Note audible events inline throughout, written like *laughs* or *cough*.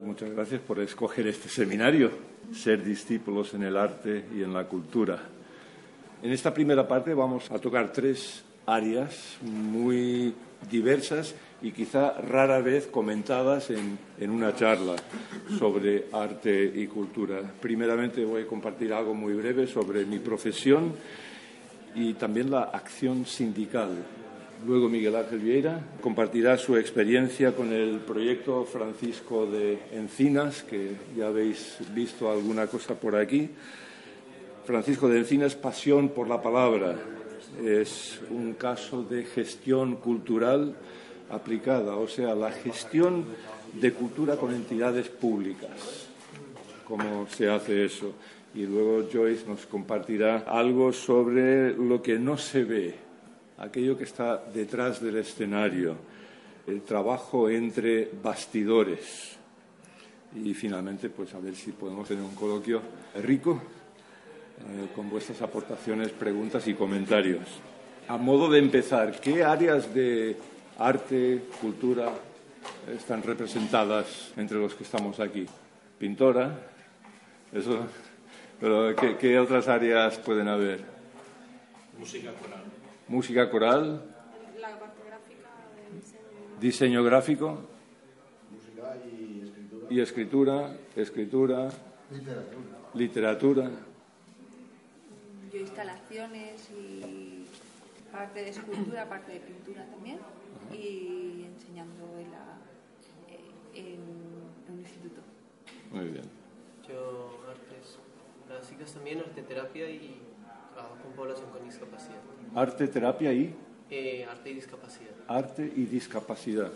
Muchas gracias por escoger este seminario, Ser discípulos en el arte y en la cultura. En esta primera parte vamos a tocar tres áreas muy diversas y quizá rara vez comentadas en, una charla sobre arte y cultura. Primeramente voy a compartir algo muy breve sobre mi profesión y también la acción sindical. Luego Miguel Ángel Vieira compartirá su experiencia con el proyecto Francisco de Encinas, que ya habéis visto alguna cosa por aquí. Francisco de Encinas, pasión por la palabra. Es un caso de gestión cultural aplicada, o sea, la gestión de cultura con entidades públicas. ¿Cómo se hace eso? Y luego Joyce nos compartirá algo sobre lo que no se ve, aquello que está detrás del escenario, el trabajo entre bastidores. Y finalmente, pues a ver si podemos tener un coloquio rico eh, con vuestras aportaciones, preguntas y comentarios. A modo de empezar, ¿qué áreas de arte, cultura están representadas entre los que estamos aquí? Pintora, eso, pero ¿qué, otras áreas pueden haber? Música. Música coral. La parte gráfica, diseño. Diseño gráfico. Música y escritura. Y escritura, escritura. Literatura. Literatura. Yo instalaciones y parte de escultura, parte de pintura también. Y enseñando en, la, en, en un instituto. Muy bien. Yo artes básicas también, arte terapia y con población con discapacidad. Arte, terapia y Eh, arte y discapacidad. arte y discapacidad.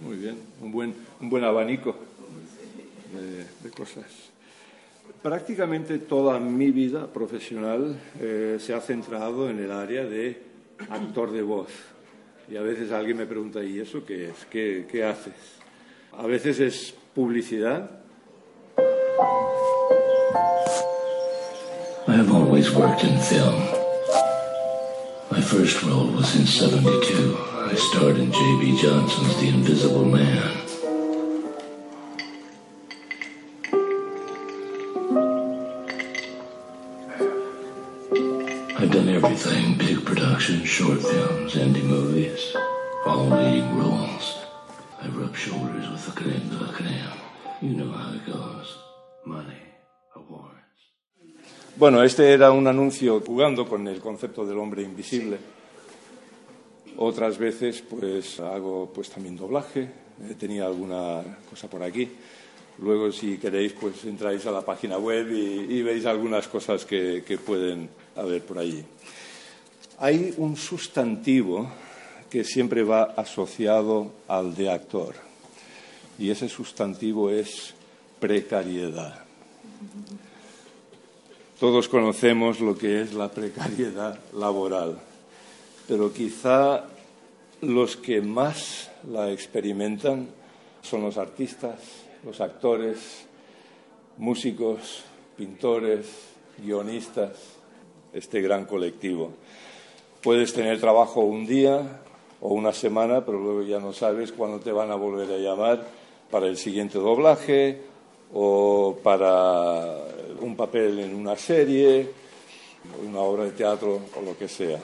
Muy bien, un buen, un buen abanico de, de cosas. Prácticamente toda mi vida profesional eh, se ha centrado en el área de actor de voz. Y a veces alguien me pregunta, ¿y eso qué es? ¿Qué, qué haces? A veces es publicidad, I have always worked in film. My first role was in 72. I starred in J.B. Johnson's The Invisible Man. I've done everything big productions, short films, indie movies, all leading roles. I rub shoulders with the creme de la creme. You know how it goes. Money. Bueno, este era un anuncio jugando con el concepto del hombre invisible. Otras veces, pues hago pues también doblaje. Eh, tenía alguna cosa por aquí. Luego, si queréis, pues entráis a la página web y, y veis algunas cosas que, que pueden haber por allí. Hay un sustantivo que siempre va asociado al de actor. Y ese sustantivo es precariedad. *laughs* Todos conocemos lo que es la precariedad laboral, pero quizá los que más la experimentan son los artistas, los actores, músicos, pintores, guionistas, este gran colectivo. Puedes tener trabajo un día o una semana, pero luego ya no sabes cuándo te van a volver a llamar para el siguiente doblaje o para un papel en una serie, una obra de teatro o lo que sea.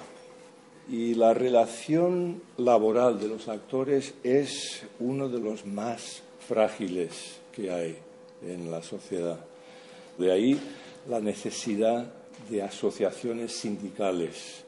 Y la relación laboral de los actores es uno de los más frágiles que hay en la sociedad. De ahí la necesidad de asociaciones sindicales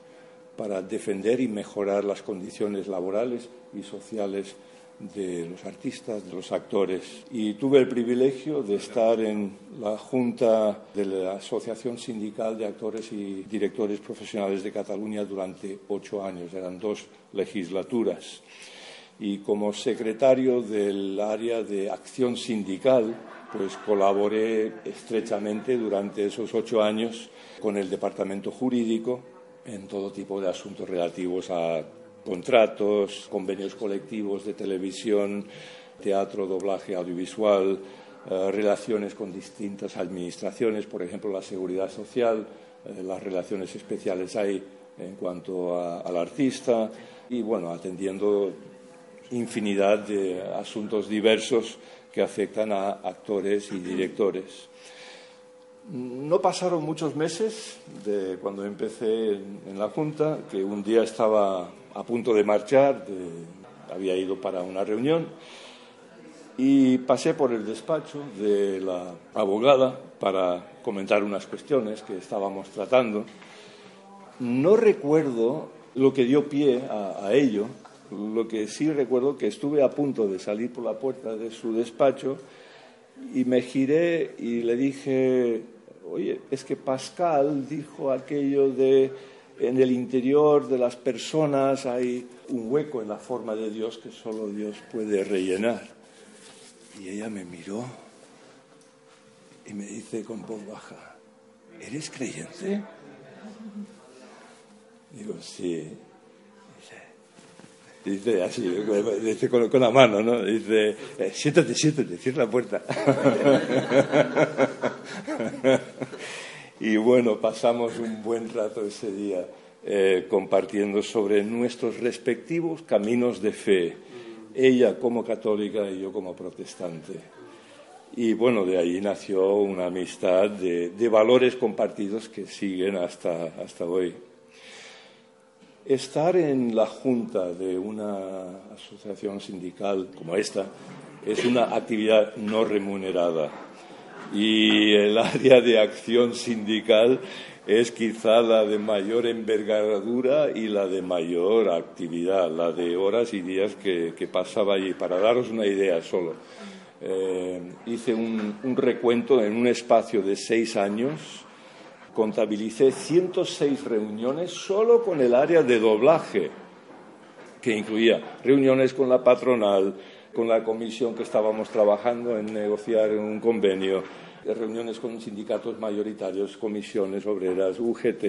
para defender y mejorar las condiciones laborales y sociales de los artistas, de los actores. Y tuve el privilegio de estar en la Junta de la Asociación Sindical de Actores y Directores Profesionales de Cataluña durante ocho años, eran dos legislaturas. y como secretario del área de acción sindical, pues colaboré estrechamente durante esos ocho años con el departamento jurídico en todo tipo de asuntos relativos a contratos, convenios colectivos de televisión, teatro, doblaje audiovisual, eh, relaciones con distintas administraciones, por ejemplo, la seguridad social, eh, las relaciones especiales hay en cuanto al artista y, bueno, atendiendo infinidad de asuntos diversos que afectan a actores y directores. No pasaron muchos meses de cuando empecé en, la Junta, que un día estaba a punto de marchar, había ido para una reunión y pasé por el despacho de la abogada para comentar unas cuestiones que estábamos tratando. No recuerdo lo que dio pie a ello, lo que sí recuerdo que estuve a punto de salir por la puerta de su despacho y me giré y le dije, oye, es que Pascal dijo aquello de en el interior de las personas hay un hueco en la forma de Dios que solo Dios puede rellenar. Y ella me miró y me dice con voz baja, ¿eres creyente? Digo, sí. Dice así, dice con, la mano, ¿no? Dice, eh, siéntate, siéntate, cierra la puerta. *laughs* y bueno, pasamos un buen rato ese día eh, compartiendo sobre nuestros respectivos caminos de fe, ella como católica y yo como protestante. Y bueno, de ahí nació una amistad de, de valores compartidos que siguen hasta, hasta hoy. Estar en la junta de una asociación sindical como esta es una actividad no remunerada y el área de acción sindical es quizá la de mayor envergadura y la de mayor actividad, la de horas y días que, pasaba allí. Para daros una idea solo, eh, hice un recuento en un espacio de seis años contabilicé 106 reuniones solo con el área de doblaje, que incluía reuniones con la patronal, con la comisión que estábamos trabajando en negociar un convenio, reuniones con sindicatos mayoritarios, comisiones obreras, UGT,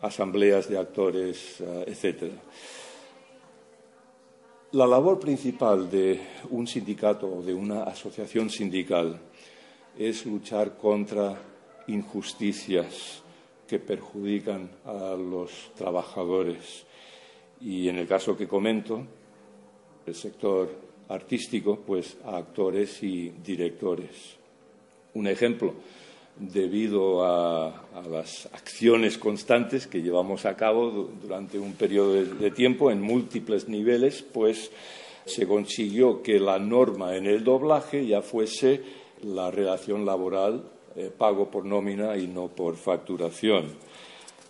asambleas de actores, eh, etc. La labor principal de un sindicato o de una asociación sindical es luchar contra injusticias que perjudican a los trabajadores. Y en el caso que comento, el sector artístico, pues a actores y directores. Un ejemplo, debido a, las acciones constantes que llevamos a cabo durante un periodo de tiempo en múltiples niveles, pues se consiguió que la norma en el doblaje ya fuese la relación laboral eh, pago por nómina y no por facturación.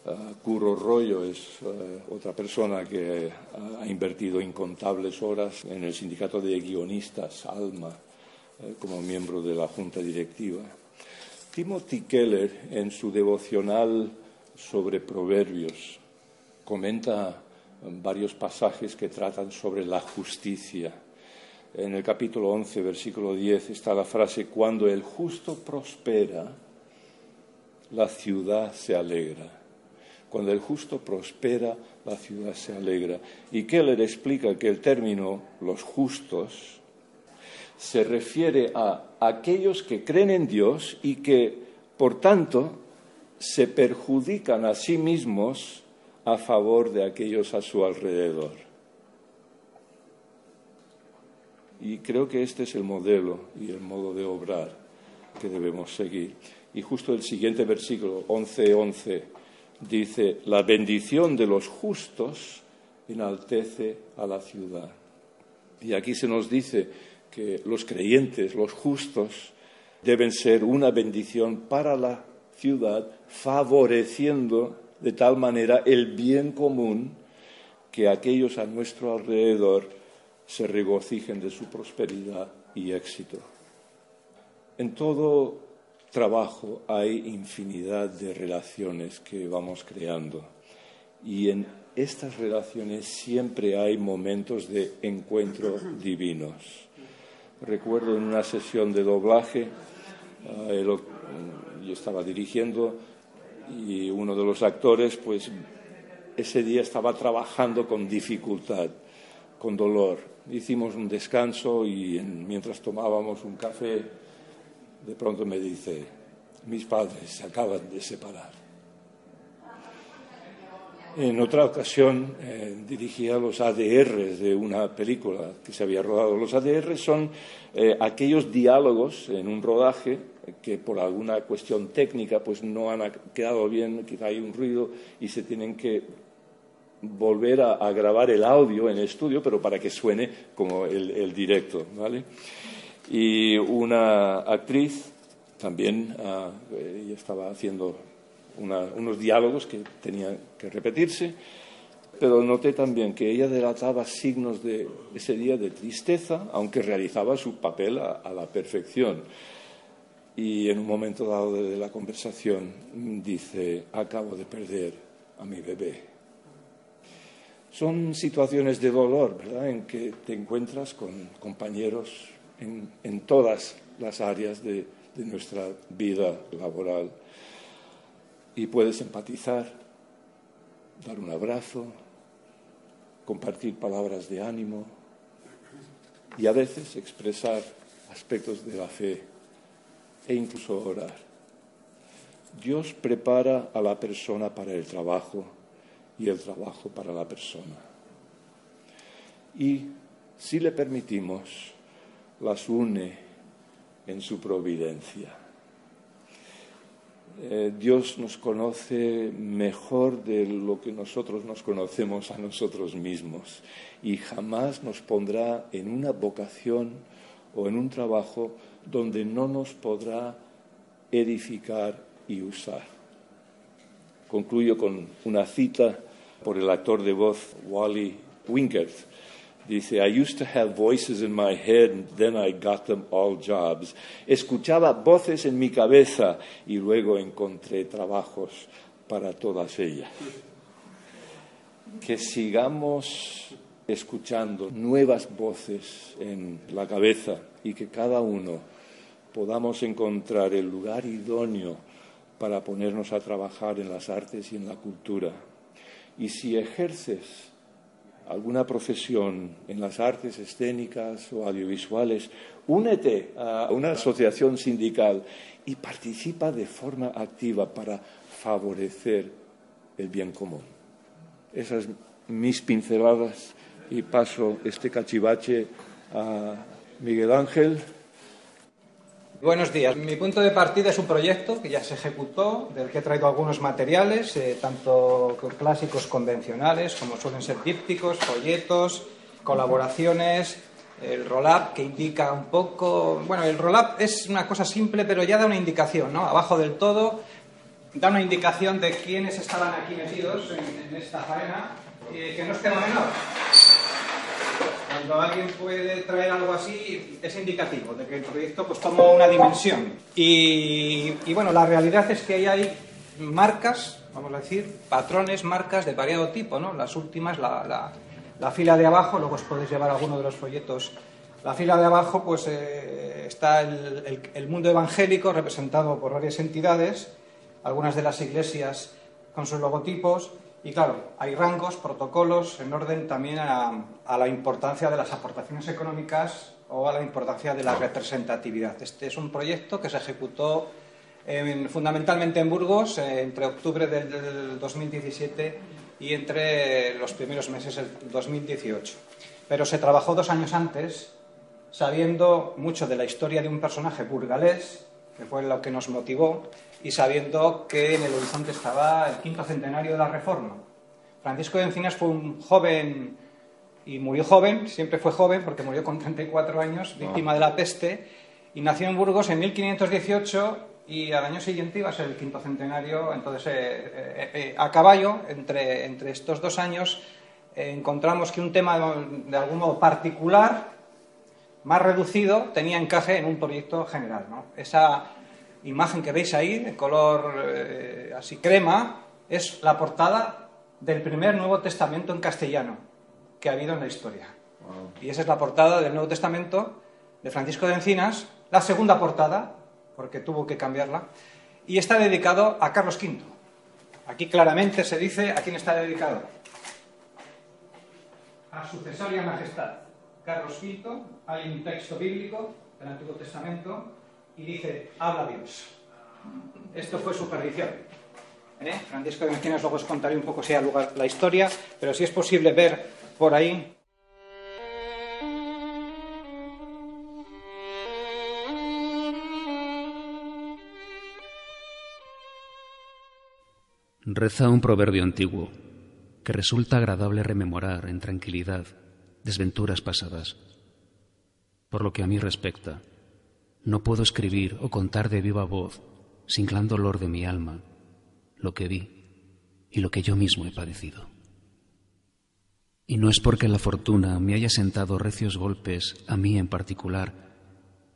Uh, Curro Rollo es eh, otra persona que ha invertido incontables horas en el sindicato de guionistas, ALMA, eh, como miembro de la junta directiva. Timothy Keller, en su devocional sobre proverbios, comenta varios pasajes que tratan sobre la justicia en el capítulo 11, versículo 10, está la frase, cuando el justo prospera, la ciudad se alegra. Cuando el justo prospera, la ciudad se alegra. Y Keller explica que el término los justos se refiere a aquellos que creen en Dios y que, por tanto, se perjudican a sí mismos a favor de aquellos a su alrededor. Y creo que este es el modelo y el modo de obrar que debemos seguir. Y justo el siguiente versículo, 11:11, dice, la bendición de los justos enaltece a la ciudad. Y aquí se nos dice que los creyentes, los justos, deben ser una bendición para la ciudad, favoreciendo de tal manera el bien común que aquellos a nuestro alrededor se regocijen de su prosperidad y éxito. En todo trabajo hay infinidad de relaciones que vamos creando y en estas relaciones siempre hay momentos de encuentro divinos. Recuerdo en una sesión de doblaje, eh, yo estaba dirigiendo y uno de los actores, pues ese día estaba trabajando con dificultad, con dolor. Hicimos un descanso y mientras tomábamos un café, de pronto me dice, mis padres se acaban de separar. En otra ocasión eh, dirigía los ADR de una película que se había rodado. Los ADR son eh, aquellos diálogos en un rodaje que por alguna cuestión técnica pues no han quedado bien, quizá hay un ruido y se tienen que volver a, grabar el audio en el estudio, pero para que suene como el, directo, ¿vale? Y una actriz también ah, ella estaba haciendo unos diálogos que tenían que repetirse, pero noté también que ella delataba signos de ese día de tristeza, aunque realizaba su papel a, la perfección. Y en un momento dado de la conversación dice, acabo de perder a mi bebé. Son situaciones de dolor, ¿verdad?, en que te encuentras con compañeros en, todas las áreas de nuestra vida laboral y puedes empatizar, dar un abrazo, compartir palabras de ánimo y a veces expresar aspectos de la fe e incluso orar. Dios prepara a la persona para el trabajo y el trabajo para la persona. Y si le permitimos, las une en su providencia. Eh, Dios nos conoce mejor de lo que nosotros nos conocemos a nosotros mismos y jamás nos pondrá en una vocación o en un trabajo donde no nos podrá edificar y usar. Concluyo con una cita por el actor de voz Wally Winkert Dice, I used to have voices in my head and then I got them all jobs. Escuchaba voces en mi cabeza y luego encontré trabajos para todas ellas. Que sigamos escuchando nuevas voces en la cabeza y que cada uno podamos encontrar el lugar idóneo para ponernos a trabajar en las artes y en la cultura. Y si ejerces alguna profesión en las artes escénicas o audiovisuales, únete a una asociación sindical y participa de forma activa para favorecer el bien común. Esas mis pinceladas y paso este cachivache a Miguel Ángel. Buenos días. Mi punto de partida es un proyecto que ya se ejecutó, del que he traído algunos materiales, eh, tanto clásicos convencionales, como suelen ser dípticos, folletos, colaboraciones, el roll-up que indica un poco. Bueno, el roll-up es una cosa simple, pero ya da una indicación, ¿no? Abajo del todo da una indicación de quiénes estaban aquí metidos en, esta faena, eh, que no es tema menor. Cuando alguien puede traer algo así, es indicativo de que el proyecto pues, toma una dimensión. Y, bueno, la realidad es que ahí hay marcas, vamos a decir, patrones, marcas de variado tipo, ¿no? Las últimas, la, fila de abajo, luego os podéis llevar alguno de los folletos. La fila de abajo, pues eh, está el mundo evangélico representado por varias entidades, algunas de las iglesias con sus logotipos, y claro, hay rangos, protocolos en orden también a, la importancia de las aportaciones económicas o a la importancia de la representatividad. Este es un proyecto que se ejecutó fundamentalmente en Burgos eh, entre octubre del, 2017 y entre los primeros meses del 2018. Pero se trabajó dos años antes, sabiendo mucho de la historia de un personaje burgalés, que fue lo que nos motivó, y sabiendo que en el horizonte estaba el quinto centenario de la Reforma. Francisco de Encinas fue un joven y murió joven, siempre fue joven porque murió con 34 años, víctima de la peste, y nació en Burgos en 1518 y al año siguiente iba a ser el quinto centenario. Entonces, eh, eh, eh, a caballo, entre, entre, estos dos años, encontramos que un tema de algún modo particular, más reducido, tenía encaje en un proyecto general. ¿no? Esa imagen que veis ahí, de color eh, así crema, es la portada del primer Nuevo Testamento en castellano que ha habido en la historia. Y esa es la portada del Nuevo Testamento de Francisco de Encinas, la segunda portada, porque tuvo que cambiarla, y está dedicado a Carlos V. Aquí claramente se dice a quién está dedicado. A su cesárea majestad, Carlos V, hay un texto bíblico del Antiguo Testamento y dice, habla Dios. Esto fue su perdición. ¿Eh? Francisco de Encinas luego os contaré un poco si hay lugar la historia, pero si es posible ver por ahí Reza un proverbio antiguo que resulta agradable rememorar en tranquilidad desventuras pasadas. Por lo que a mí respecta, no puedo escribir o contar de viva voz, sin gran dolor de mi alma, lo que vi y lo que yo mismo he padecido. Y no es porque la fortuna me haya sentado recios golpes a mí en particular,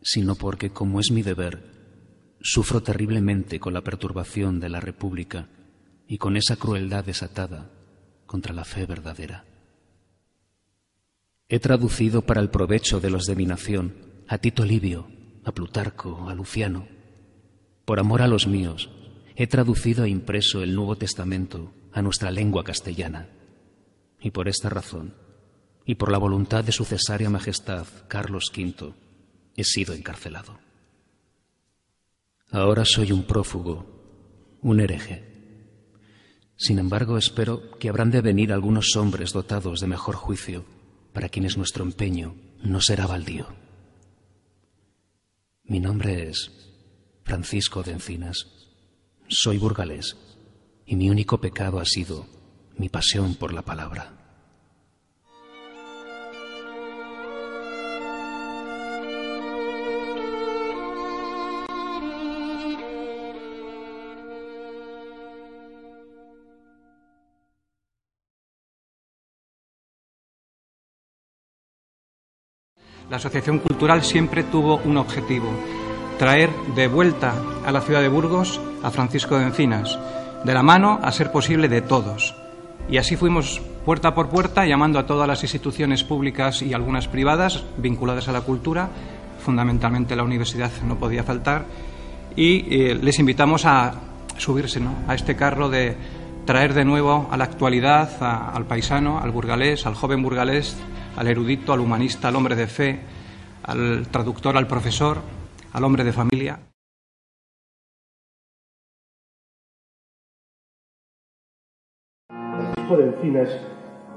sino porque, como es mi deber, sufro terriblemente con la perturbación de la República y con esa crueldad desatada contra la fe verdadera. He traducido para el provecho de los de mi nación a Tito Livio, a Plutarco, a Luciano. Por amor a los míos, he traducido e impreso el Nuevo Testamento a nuestra lengua castellana. Y por esta razón, y por la voluntad de su cesárea majestad Carlos V, he sido encarcelado. Ahora soy un prófugo, un hereje sin embargo, espero que habrán de venir algunos hombres dotados de mejor juicio, para quienes nuestro empeño no será baldío. Mi nombre es Francisco de Encinas. Soy burgalés y mi único pecado ha sido mi pasión por la palabra. La Asociación Cultural siempre tuvo un objetivo, traer de vuelta a la ciudad de Burgos a Francisco de Encinas, de la mano, a ser posible, de todos. Y así fuimos puerta por puerta llamando a todas las instituciones públicas y algunas privadas vinculadas a la cultura, fundamentalmente la universidad no podía faltar, y eh, les invitamos a subirse a este carro de traer de nuevo a la actualidad al paisano, al burgalés, al joven burgalés, al erudito, al humanista, al hombre de fe, al traductor, al profesor, al hombre de familia. Francisco de Encinas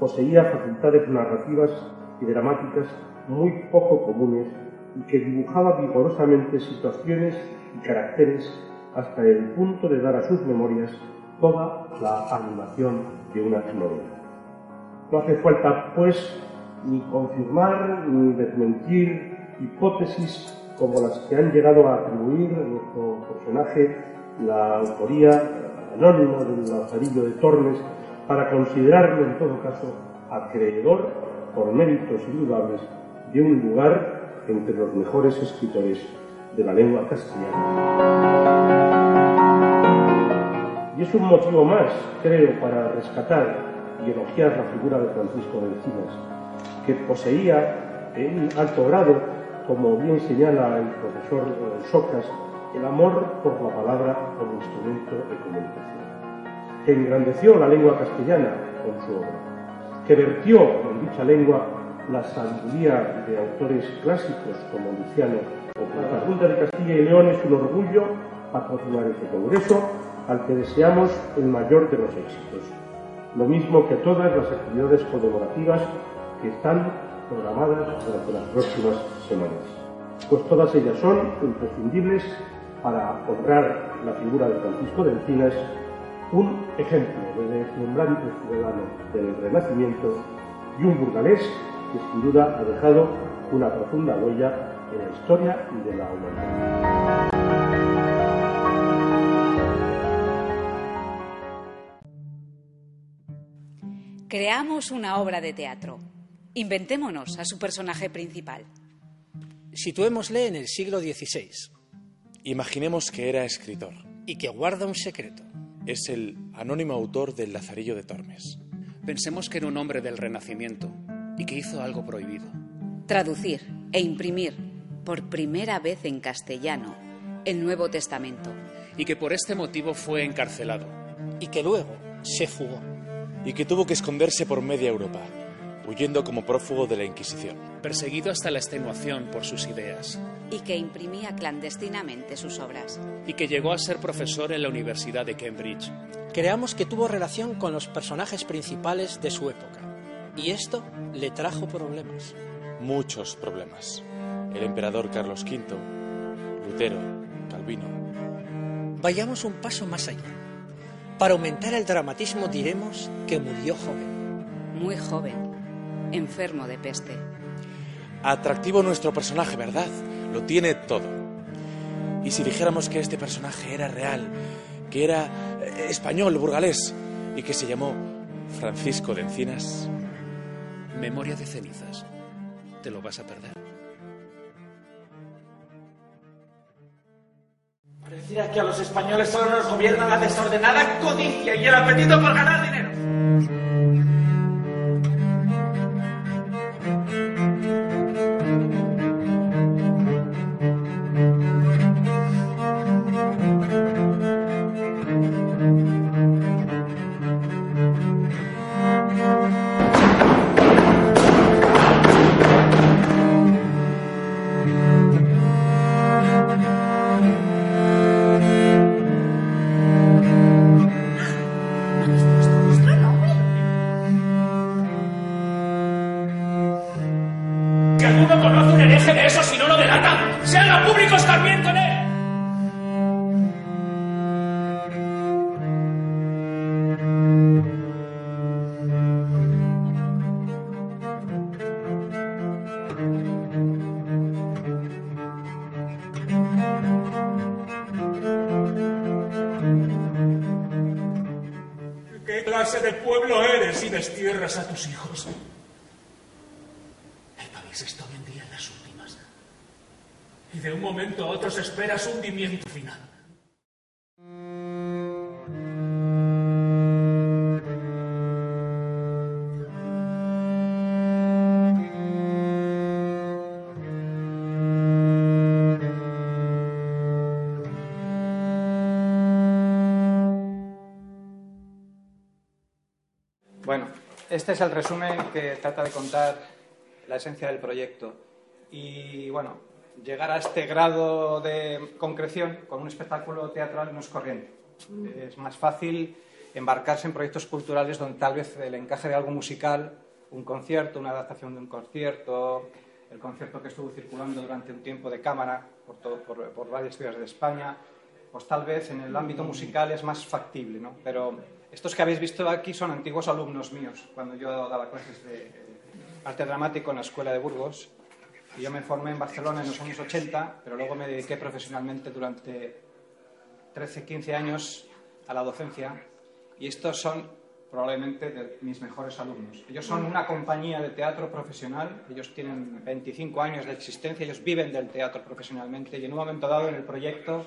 poseía facultades narrativas y dramáticas muy poco comunes y que dibujaba vigorosamente situaciones y caracteres hasta el punto de dar a sus memorias toda la animación de una novela. No hace falta, pues, ni confirmar ni desmentir hipótesis como las que han llegado a atribuir a nuestro personaje la autoría anónima del Lazarillo de Tormes para considerarlo en todo caso acreedor por méritos indudables de un lugar entre los mejores escritores de la lengua castellana. Y es un motivo más, creo, para rescatar y elogiar la figura de Francisco de Encinas, que poseía en alto grado, como bien señala el profesor Socas, el amor por la palabra como instrumento de comunicación, que engrandeció la lengua castellana con su obra, que vertió en dicha lengua la sabiduría de autores clásicos como Luciano o La Junta de Castilla y León es un orgullo patrocinar este congreso al que deseamos el mayor de los éxitos, lo mismo que todas las actividades conmemorativas que están programadas durante las próximas semanas, pues todas ellas son imprescindibles para honrar la figura de Francisco de Encinas, un ejemplo de deslumbrante ciudadano del Renacimiento y un burgalés que sin duda ha dejado una profunda huella en la historia de la humanidad. Creamos una obra de teatro Inventémonos a su personaje principal. Situémosle en el siglo XVI. Imaginemos que era escritor. Y que guarda un secreto. Es el anónimo autor del Lazarillo de Tormes. Pensemos que era un hombre del Renacimiento y que hizo algo prohibido. Traducir e imprimir por primera vez en castellano el Nuevo Testamento. Y que por este motivo fue encarcelado. Y que luego se fugó. Y que tuvo que esconderse por media Europa, huyendo como prófugo de la Inquisición. Perseguido hasta la extenuación por sus ideas. Y que imprimía clandestinamente sus obras. Y que llegó a ser profesor en la Universidad de Cambridge. Creamos que tuvo relación con los personajes principales de su época. Y esto le trajo problemas. Muchos problemas. El emperador Carlos V, Lutero, Calvino. Vayamos un paso más allá. Para aumentar el dramatismo diremos que murió joven. Muy joven. Enfermo de peste. Atractivo nuestro personaje, ¿verdad? Lo tiene todo. Y si dijéramos que este personaje era real, que era eh, español, burgalés, y que se llamó Francisco de Encinas. Memoria de cenizas. ¿Te lo vas a perder? Pareciera que a los españoles solo nos gobierna la desordenada codicia y el apetito por ganar dinero. A tus hijos? El país está hoy en en las últimas. Y de un momento a otro se espera su hundimiento final. Este es el resumen que trata de contar la esencia del proyecto. Y bueno, llegar a este grado de concreción con un espectáculo teatral no es corriente. Es más fácil embarcarse en proyectos culturales donde tal vez el encaje de algo musical, un concierto, una adaptación de un concierto, el concierto que estuvo circulando durante un tiempo de cámara por, todo- por, por varias ciudades de España, pues tal vez en el ámbito musical es más factible, ¿no? Pero estos que habéis visto aquí son antiguos alumnos míos, cuando yo daba clases de arte dramático en la Escuela de Burgos. Y yo me formé en Barcelona en los años 80, pero luego me dediqué profesionalmente durante 13, 15 años a la docencia. Y estos son probablemente de mis mejores alumnos. Ellos son una compañía de teatro profesional, ellos tienen 25 años de existencia, ellos viven del teatro profesionalmente y en un momento dado en el proyecto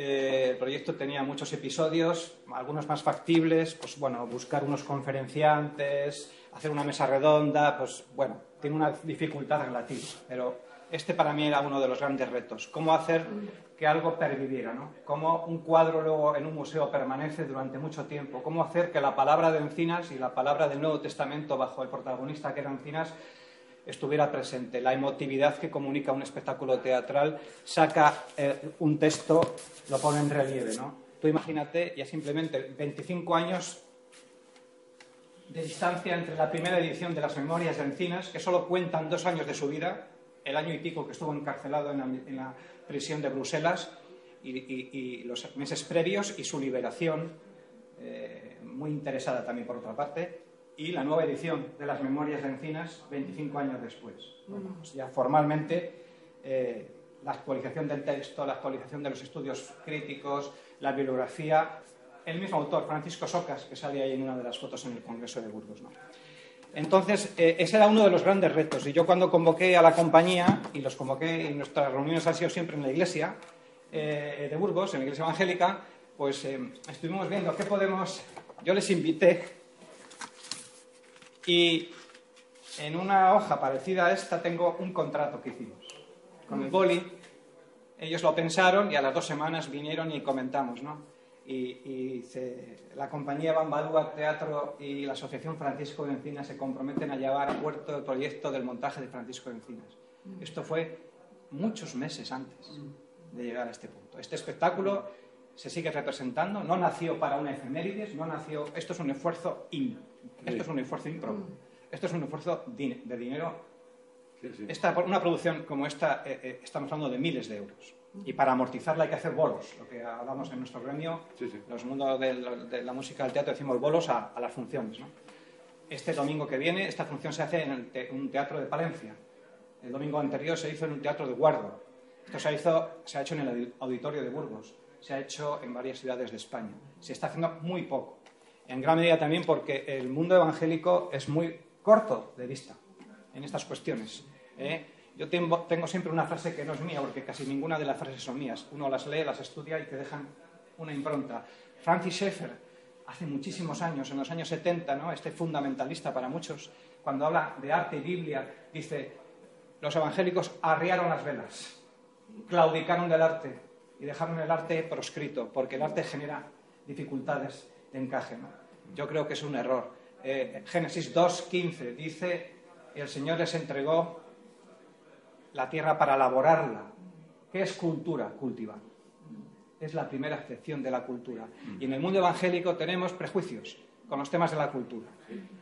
eh, el proyecto tenía muchos episodios, algunos más factibles, pues bueno, buscar unos conferenciantes, hacer una mesa redonda, pues bueno, tiene una dificultad relativa, pero este para mí era uno de los grandes retos, cómo hacer que algo perviviera, ¿no? Cómo un cuadro luego en un museo permanece durante mucho tiempo, cómo hacer que la palabra de Encinas y la palabra del Nuevo Testamento bajo el protagonista que era Encinas estuviera presente. La emotividad que comunica un espectáculo teatral saca eh, un texto, lo pone en relieve, ¿no? Tú imagínate ya simplemente 25 años de distancia entre la primera edición de las Memorias de Encinas, que solo cuentan dos años de su vida, el año y pico que estuvo encarcelado en la, prisión de Bruselas y los meses previos y su liberación, eh, muy interesada también por otra parte, y la nueva edición de las Memorias de Encinas 25 años después. Bueno, pues ya formalmente eh, la actualización del texto, la actualización de los estudios críticos, la bibliografía, el mismo autor, Francisco Socas, que sale ahí en una de las fotos en el Congreso de Burgos. ¿no? Entonces, eh, ese era uno de los grandes retos. Y yo cuando convoqué a la compañía, y los convoqué, y nuestras reuniones han sido siempre en la iglesia eh, de Burgos, en la iglesia evangélica, pues eh, estuvimos viendo qué podemos... Yo les invité Y en una hoja parecida a esta tengo un contrato que hicimos con el boli. Ellos lo pensaron y a las dos semanas vinieron y comentamos, ¿no? Y, y se- la compañía Bambalúa Teatro y la Asociación Francisco de Encinas se comprometen a llevar a puerto el proyecto del montaje de Francisco de Encinas. Esto fue muchos meses antes de llegar a este punto. Este espectáculo se sigue representando, no nació para una efemérides, no nació, esto es un esfuerzo in, esto es un esfuerzo impro, esto es un esfuerzo de dinero. Esta, una producción como esta, eh, eh, estamos hablando de miles de euros. Y para amortizarla hay que hacer bolos, lo que hablamos en nuestro gremio, los mundos de la música del teatro decimos bolos a, a las funciones. ¿no? Este domingo que viene, esta función se hace en el te- un teatro de Palencia. El domingo anterior se hizo en un teatro de Guardo. Esto se, hizo, se ha hecho en el audi- auditorio de Burgos. Se ha hecho en varias ciudades de España. Se está haciendo muy poco. En gran medida también porque el mundo evangélico es muy corto de vista en estas cuestiones. ¿eh? Yo tengo, siempre una frase que no es mía, porque casi ninguna de las frases son mías. Uno las lee, las estudia y te dejan una impronta. Francis Schaeffer, hace muchísimos años, en los años 70, ¿no? este fundamentalista para muchos, cuando habla de arte y Biblia, dice, los evangélicos arriaron las velas, claudicaron del arte y dejaron el arte proscrito, porque el arte genera dificultades de encaje. ¿no? Yo creo que es un error. Eh, Génesis 2.15 dice, el Señor les entregó la tierra para laborarla. ¿Qué es cultura? Cultivar. Es la primera acepción de la cultura. Y en el mundo evangélico tenemos prejuicios con los temas de la cultura.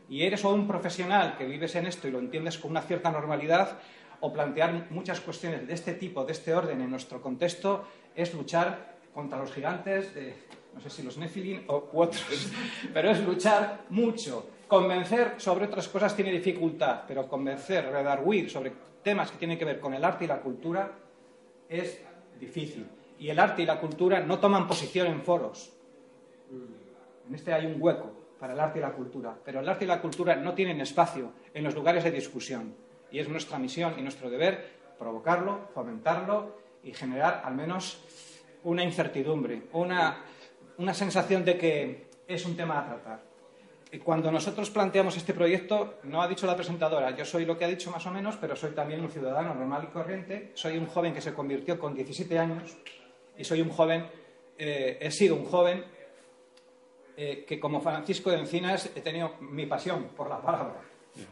Y eres o un profesional que vives en esto y lo entiendes con una cierta normalidad, o plantear muchas cuestiones de este tipo, de este orden en nuestro contexto, es luchar contra los gigantes de, no sé si los Nephilim o u otros, *laughs* pero es luchar mucho. Convencer sobre otras cosas tiene dificultad, pero convencer, redarguir sobre temas que tienen que ver con el arte y la cultura es difícil. Y el arte y la cultura no toman posición en foros. En este hay un hueco para el arte y la cultura, pero el arte y la cultura no tienen espacio en los lugares de discusión. Y es nuestra misión y nuestro deber provocarlo, fomentarlo y generar al menos una incertidumbre, una, una sensación de que es un tema a tratar. Cuando nosotros planteamos este proyecto, no ha dicho la presentadora, yo soy lo que ha dicho más o menos, pero soy también un ciudadano normal y corriente, soy un joven que se convirtió con 17 años y soy un joven, eh, he sido un joven eh, que como Francisco de Encinas he tenido mi pasión por la palabra,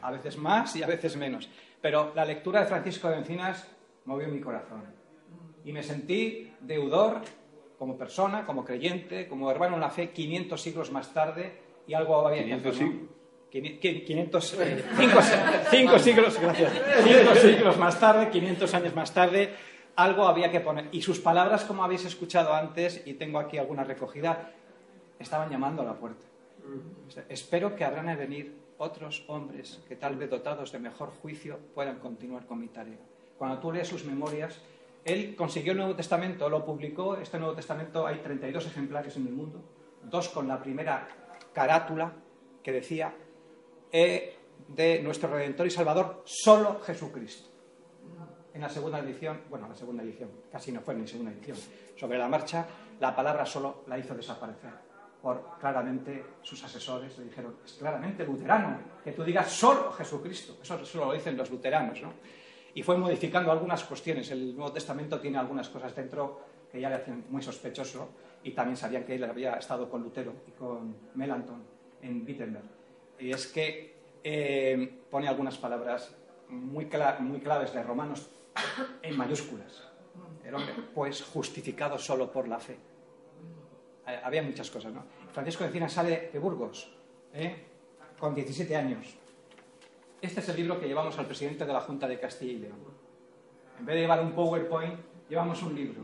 a veces más y a veces menos, pero la lectura de Francisco de Encinas movió mi corazón y me sentí deudor como persona, como creyente, como hermano en la fe 500 siglos más tarde y algo había que 500 hacer, ¿no? siglos. Quini- qui- 500, eh, cinco, cinco siglos, gracias. Cinco siglos más tarde, 500 años más tarde, algo había que poner. Y sus palabras, como habéis escuchado antes, y tengo aquí alguna recogida, estaban llamando a la puerta. Espero que habrán de venir otros hombres que tal vez dotados de mejor juicio puedan continuar con mi tarea. Cuando tú lees sus memorias, él consiguió el Nuevo Testamento, lo publicó, este Nuevo Testamento hay 32 ejemplares en el mundo, dos con la primera carátula que decía "He de nuestro Redentor y Salvador solo Jesucristo. En la segunda edición, bueno, la segunda edición, casi no fue ni segunda edición, sobre la marcha, la palabra solo la hizo desaparecer. Por claramente sus asesores le dijeron, es claramente luterano, que tú digas solo Jesucristo. Eso solo lo dicen los luteranos, ¿no? Y fue modificando algunas cuestiones. El Nuevo Testamento tiene algunas cosas dentro que ya le hacían muy sospechoso y también sabían que él había estado con Lutero y con Melanchthon en Wittenberg. Y es que eh, pone algunas palabras muy, muy claves de Romanos en mayúsculas. El hombre, pues, justificado solo por la fe. Eh, Había muchas cosas, ¿no? Francisco de Encinas sale de Burgos, ¿eh? con 17 años. Este es el libro que llevamos al presidente de la Junta de Castilla y León. En vez de llevar un PowerPoint, llevamos un libro.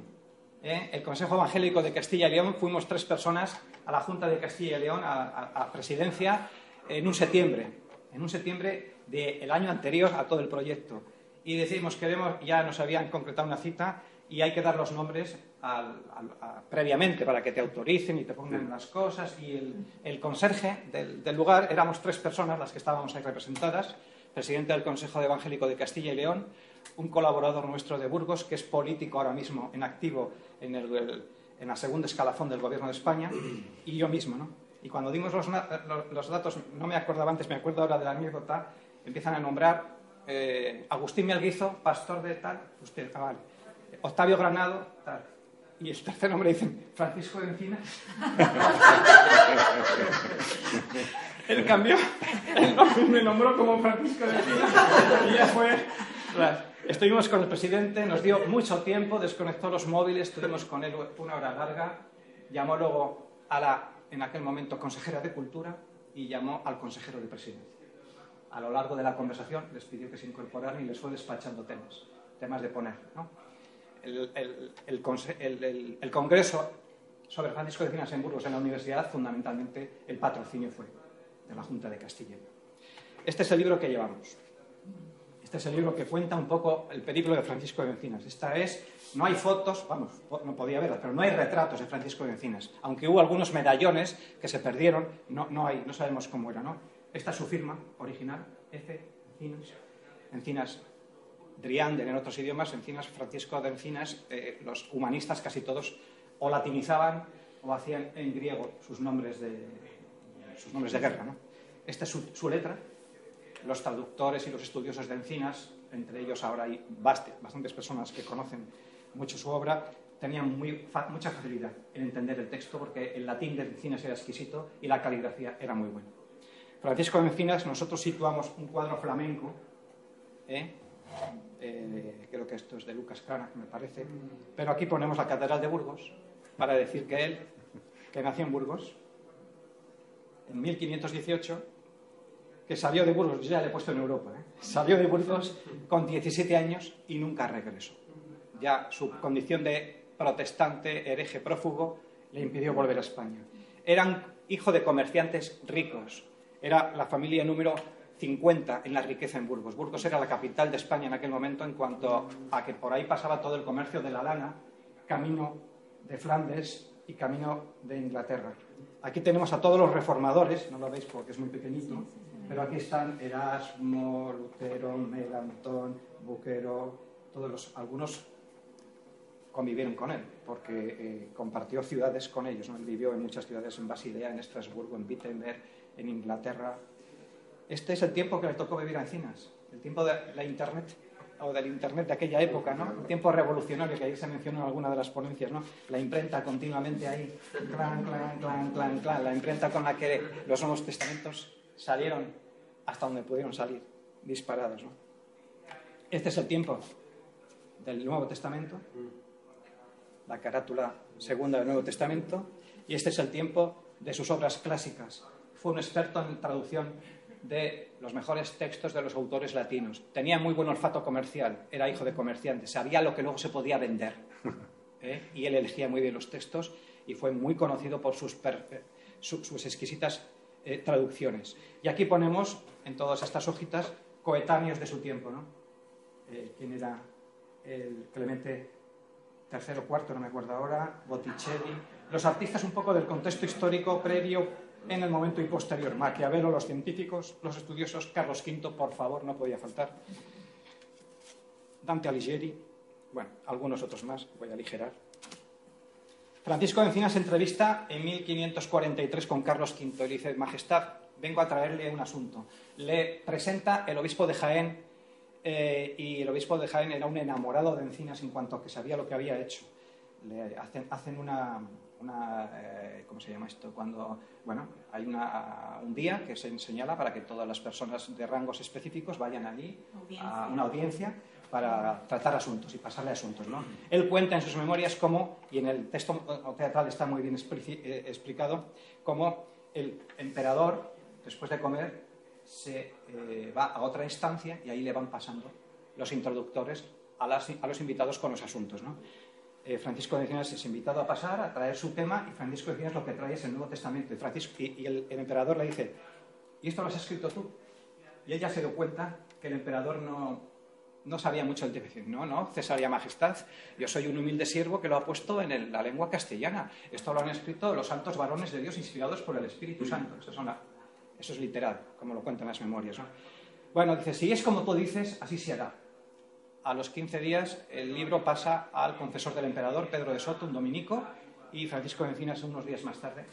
¿eh? El Consejo Evangélico de Castilla y León fuimos tres personas a la Junta de Castilla y León, a, a- a presidencia, en un septiembre, en un septiembre del año anterior a todo el proyecto. Y decimos, queremos, ya nos habían concretado una cita y hay que dar los nombres al- al- a- previamente para que te autoricen y te pongan las cosas. Y el, el conserje del, del lugar, éramos tres personas las que estábamos ahí representadas, presidente del Consejo Evangélico de Castilla y León, un colaborador nuestro de Burgos, que es político ahora mismo en activo en, el- en la segunda escalafón del Gobierno de España, y yo mismo. ¿no? Y cuando dimos los, los, datos, no me acordaba antes, me acuerdo ahora de la anécdota, empiezan a nombrar eh, Agustín Melguizo, pastor de tal, usted, ah. Octavio Granado, tal. Y el tercer nombre dicen Francisco de Encinas. *laughs* Él cambió nombre, me nombró como Francisco de Encinas y ya fue. Estuvimos con el presidente, nos dio mucho tiempo, desconectó los móviles, estuvimos con él una hora larga, llamó luego a la, en aquel momento, consejera de Cultura y llamó al consejero de Presidencia. A lo largo de la conversación les pidió que se incorporaran y les fue despachando temas, temas de poner. El, el, Congreso sobre Francisco de Cinas en Burgos en la universidad, fundamentalmente el patrocinio fue de la Junta de Castilla. Este es el libro que llevamos. Este es el libro que cuenta un poco el periplo de Francisco de Encinas. Esta es, no hay fotos, vamos, no podía verlas, pero no hay retratos de Francisco de Encinas. Aunque hubo algunos medallones que se perdieron, no, no hay, no sabemos cómo era, ¿no? Esta es su firma original, F. Encinas. Encinas Driander en otros idiomas, Encinas, Francisco de Encinas, eh, los humanistas casi todos o latinizaban o hacían en griego sus nombres de, sus nombres de guerra. ¿no? Esta es su letra, los traductores y los estudiosos de Encinas, entre ellos ahora hay bastantes personas que conocen mucho su obra, tenían mucha facilidad en entender el texto porque el latín de Encinas era exquisito y la caligrafía era muy buena. Francisco de Encinas, nosotros situamos un cuadro flamenco, ¿eh? Eh, creo que esto es de Lucas Cranach, me parece, pero aquí ponemos la Catedral de Burgos para decir que él, que nació en Burgos, en 1518, que salió de Burgos, ya le he puesto en Europa, ¿eh? salió de Burgos con 17 años y nunca regresó. Ya su condición de protestante, hereje, prófugo, le impidió volver a España. Eran hijo de comerciantes ricos. Era la familia número 50 en la riqueza en Burgos. Burgos era la capital de España en aquel momento en cuanto a que por ahí pasaba todo el comercio de la lana, camino de Flandes y camino de Inglaterra. Aquí tenemos a todos los reformadores, no lo veis porque es muy pequeñito, pero aquí están Erasmo, Lutero, Melantón, Buquero, todos los, algunos convivieron con él, porque eh, compartió ciudades con ellos. ¿no? Él vivió en muchas ciudades, en Basilea, en Estrasburgo, en Wittenberg, en Inglaterra. Este es el tiempo que le tocó vivir a Encinas, el tiempo de la Internet, o del Internet de aquella época, ¿no? Un tiempo revolucionario, que ahí se mencionó en alguna de las ponencias, ¿no? La imprenta continuamente ahí, clan, clan, clan, clan, clan, la imprenta con la que los Nuevos Testamentos salieron hasta donde pudieron salir, disparados. ¿no? Este es el tiempo del Nuevo Testamento, la carátula segunda del Nuevo Testamento, y este es el tiempo de sus obras clásicas. Fue un experto en traducción de los mejores textos de los autores latinos. Tenía muy buen olfato comercial, era hijo de comerciantes, sabía lo que luego se podía vender. *laughs* ¿eh? Y él elegía muy bien los textos y fue muy conocido por sus, sus exquisitas eh, traducciones. Y aquí ponemos en todas estas hojitas coetáneos de su tiempo, ¿no? Eh, ¿Quién era el Clemente III o IV, no me acuerdo ahora, Botticelli, los artistas un poco del contexto histórico previo en el momento y posterior, Maquiavelo, los científicos, los estudiosos, Carlos V, por favor, no podía faltar, Dante Alighieri, bueno, algunos otros más, voy a aligerar. Francisco de Encinas entrevista en 1543 con Carlos V y le dice, Majestad, vengo a traerle un asunto. Le presenta el obispo de Jaén eh, y el obispo de Jaén era un enamorado de Encinas en cuanto a que sabía lo que había hecho. Le hacen, una, eh, ¿cómo se llama esto? Cuando, bueno, hay un día que se señala para que todas las personas de rangos específicos vayan allí a una audiencia para tratar asuntos y pasarle asuntos. ¿no? Él cuenta en sus memorias cómo, y en el texto teatral está muy bien eh, explicado, cómo el emperador, después de comer, se eh, va a otra instancia y ahí le van pasando los introductores a, los invitados con los asuntos. ¿no? Eh, Francisco de Encinas es invitado a pasar, a traer su tema, y Francisco de Encinas lo que trae es el Nuevo Testamento. Y, Francisco, y, el, emperador le dice, ¿y esto lo has escrito tú? Y ella se dio cuenta que el emperador no, no sabía mucho el tema. No, no, Cesaria Majestad, yo soy un humilde siervo que lo ha puesto en la lengua castellana. Esto lo han escrito los santos varones de Dios inspirados por el Espíritu Santo. Eso, es literal, como lo cuentan las memorias. Bueno, dice, si es como tú dices, así se hará. A los 15 días el libro pasa al confesor del emperador, Pedro de Soto, un dominico, y Francisco de Encinas unos días más tarde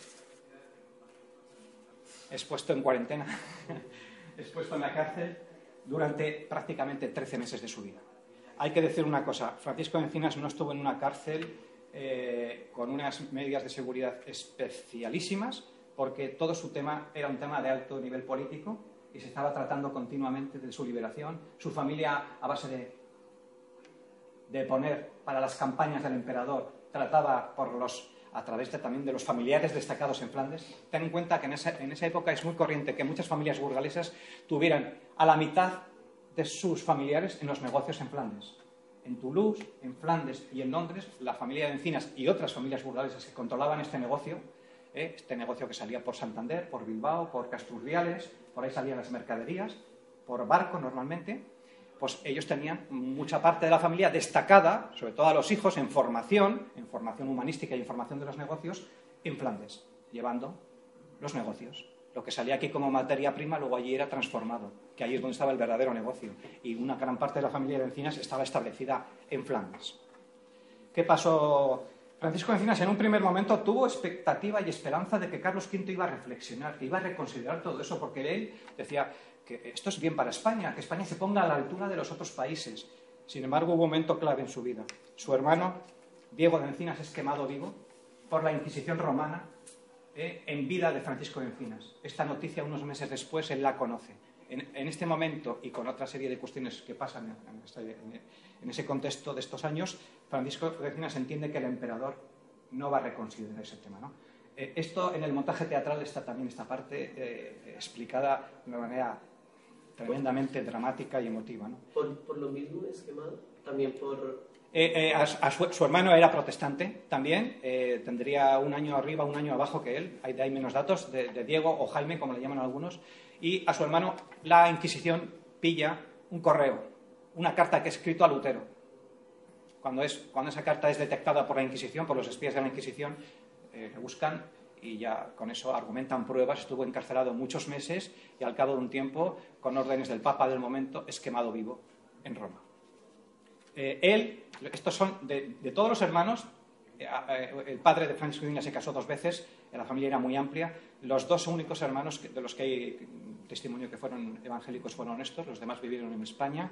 expuesto en cuarentena, *laughs* expuesto en la cárcel durante prácticamente 13 meses de su vida. Hay que decir una cosa, Francisco Encinas no estuvo en una cárcel eh, con unas medidas de seguridad especialísimas, porque todo su tema era un tema de alto nivel político y se estaba tratando continuamente de su liberación. Su familia, a base de, de poner para las campañas del emperador, trataba por los a través también de los familiares destacados en Flandes. Ten en cuenta que en esa, en esa época es muy corriente que muchas familias burgalesas tuvieran a la mitad de sus familiares en los negocios en Flandes. En Toulouse, en Flandes y en Londres, la familia de Encinas y otras familias burgalesas que controlaban este negocio, ¿eh? este negocio que salía por Santander, por Bilbao, por Casturriales, por ahí salían las mercaderías, por barco normalmente, pues ellos tenían mucha parte de la familia destacada, sobre todo a los hijos, en formación, en formación humanística y en formación de los negocios, en Flandes, llevando los negocios. Lo que salía aquí como materia prima, luego allí era transformado, que ahí es donde estaba el verdadero negocio. Y una gran parte de la familia de Encinas estaba establecida en Flandes. ¿Qué pasó? Francisco Encinas en un primer momento tuvo expectativa y esperanza de que Carlos V iba a reflexionar, que iba a reconsiderar todo eso, porque él decía, que esto es bien para España, que España se ponga a la altura de los otros países. Sin embargo, hubo un momento clave en su vida. Su hermano, Diego de Encinas, es quemado vivo por la Inquisición romana eh, en vida de Francisco de Encinas. Esta noticia, unos meses después, él la conoce. En, este momento, y con otra serie de cuestiones que pasan en, ese contexto de estos años, Francisco de Encinas entiende que el emperador no va a reconsiderar ese tema. Eh, esto en el montaje teatral está también esta parte eh, explicada de una manera tremendamente dramática y emotiva. ¿no? ¿Por, lo mismo es quemado? También por... Eh, eh, su, hermano era protestante también, eh, tendría un año arriba, un año abajo que él, hay, hay menos datos, de, Diego o Jaime, como le llaman algunos, y a su hermano la Inquisición pilla un correo, una carta que ha escrito a Lutero. Cuando, es, cuando esa carta es detectada por la Inquisición, por los espías de la Inquisición, le buscan y ya con eso argumentan pruebas, estuvo encarcelado muchos meses y al cabo de un tiempo, con órdenes del Papa del momento, es quemado vivo en Roma. Eh, él, estos son de, todos los hermanos, eh, eh, el padre de Francisco Vigna se casó dos veces, la familia era muy amplia, los dos únicos hermanos de los que hay testimonio que fueron evangélicos fueron estos, los demás vivieron en España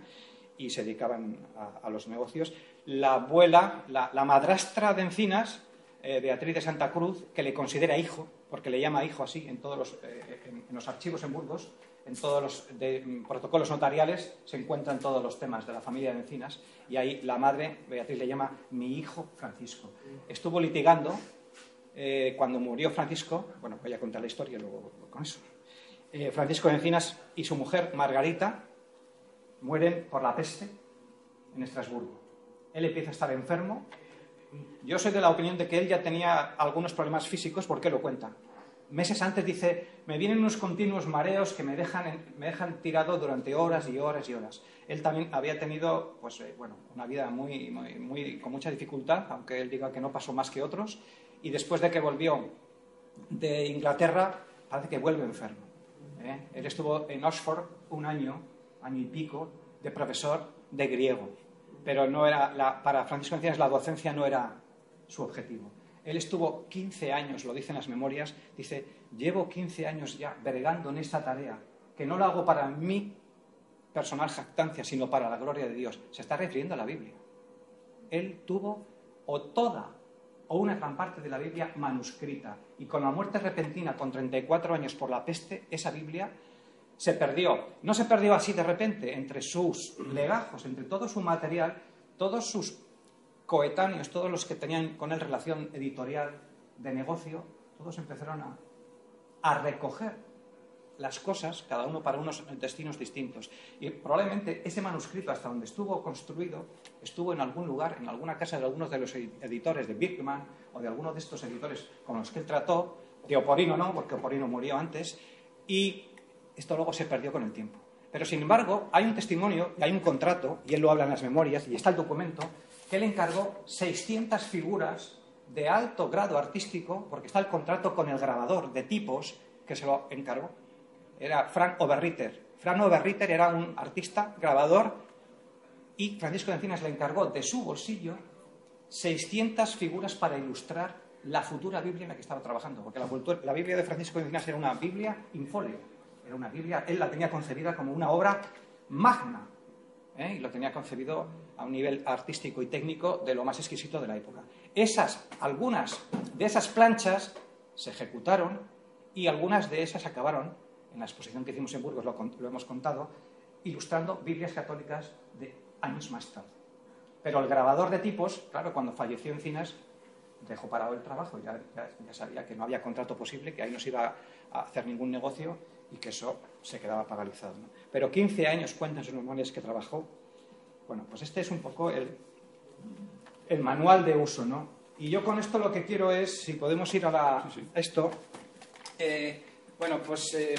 y se dedicaban a, los negocios. La abuela, la madrastra de Encinas, eh, Beatriz de Santa Cruz, que le considera hijo, porque le llama hijo así en todos los, eh, en, los archivos en Burgos, en todos los protocolos notariales se encuentran todos los temas de la familia de Encinas y ahí la madre, Beatriz, le llama mi hijo Francisco. Estuvo litigando eh, cuando murió Francisco, bueno, voy a contar la historia luego con eso. Francisco de Encinas y su mujer, Margarita, mueren por la peste en Estrasburgo. Él empieza a estar enfermo yo soy de la opinión de que él ya tenía algunos problemas físicos, ¿por qué lo cuenta? Meses antes dice, me vienen unos continuos mareos que me dejan, me dejan tirado durante horas y horas y horas. Él también había tenido, pues, eh, bueno, una vida muy, muy, con mucha dificultad, aunque él diga que no pasó más que otros, y después de que volvió de Inglaterra, parece que vuelve enfermo. ¿eh? Él estuvo en Oxford un año, año y pico, de profesor de griego pero no era para Francisco Encinas la docencia no era su objetivo. Él estuvo 15 años, lo dicen las memorias, dice, llevo 15 años ya bregando en esta tarea, que no lo hago para mi personal jactancia, sino para la gloria de Dios. Se está refiriendo a la Biblia. Él tuvo o toda o una gran parte de la Biblia manuscrita. Y con la muerte repentina, con 34 años por la peste, esa Biblia se perdió. No se perdió así de repente, entre sus legajos, entre todo su material, todos sus coetáneos, todos los que tenían con él relación editorial de negocio, todos empezaron a, a recoger las cosas, cada uno para unos destinos distintos. Y probablemente ese manuscrito, hasta donde estuvo construido, estuvo en algún lugar, en alguna casa de algunos de los editores de Bigman o de algunos de estos editores con los que él trató, de Oporino no, porque Oporino murió antes, y esto luego se perdió con el tiempo. Pero, sin embargo, hay un testimonio y hay un contrato, y él lo habla en las memorias, y está el documento, que él encargó 600 figuras de alto grado artístico, porque está el contrato con el grabador de tipos que se lo encargó. Era Frank Oberritter. Frank Oberritter era un artista, grabador, y Francisco de Encinas le encargó de su bolsillo 600 figuras para ilustrar la futura Biblia en la que estaba trabajando, porque la, Biblia de Francisco de Encinas era una Biblia infolio, era una Biblia, él la tenía concebida como una obra magna, ¿eh? y lo tenía concebido a un nivel artístico y técnico de lo más exquisito de la época. Esas, algunas de esas planchas se ejecutaron y algunas de esas acabaron, en la exposición que hicimos en Burgos lo, hemos contado, ilustrando Biblias católicas de años más tarde. Pero el grabador de tipos, claro, cuando falleció Encinas, dejó parado el trabajo, ya, ya- ya sabía que no había contrato posible, que ahí no se iba a hacer ningún negocio y que eso se quedaba paralizado. ¿no? Pero 15 años cuentan sus memorias que trabajó. Bueno, pues este es un poco el, el manual de uso, ¿no? Y yo con esto lo que quiero es, si podemos ir a, la, a esto, eh, bueno, pues eh,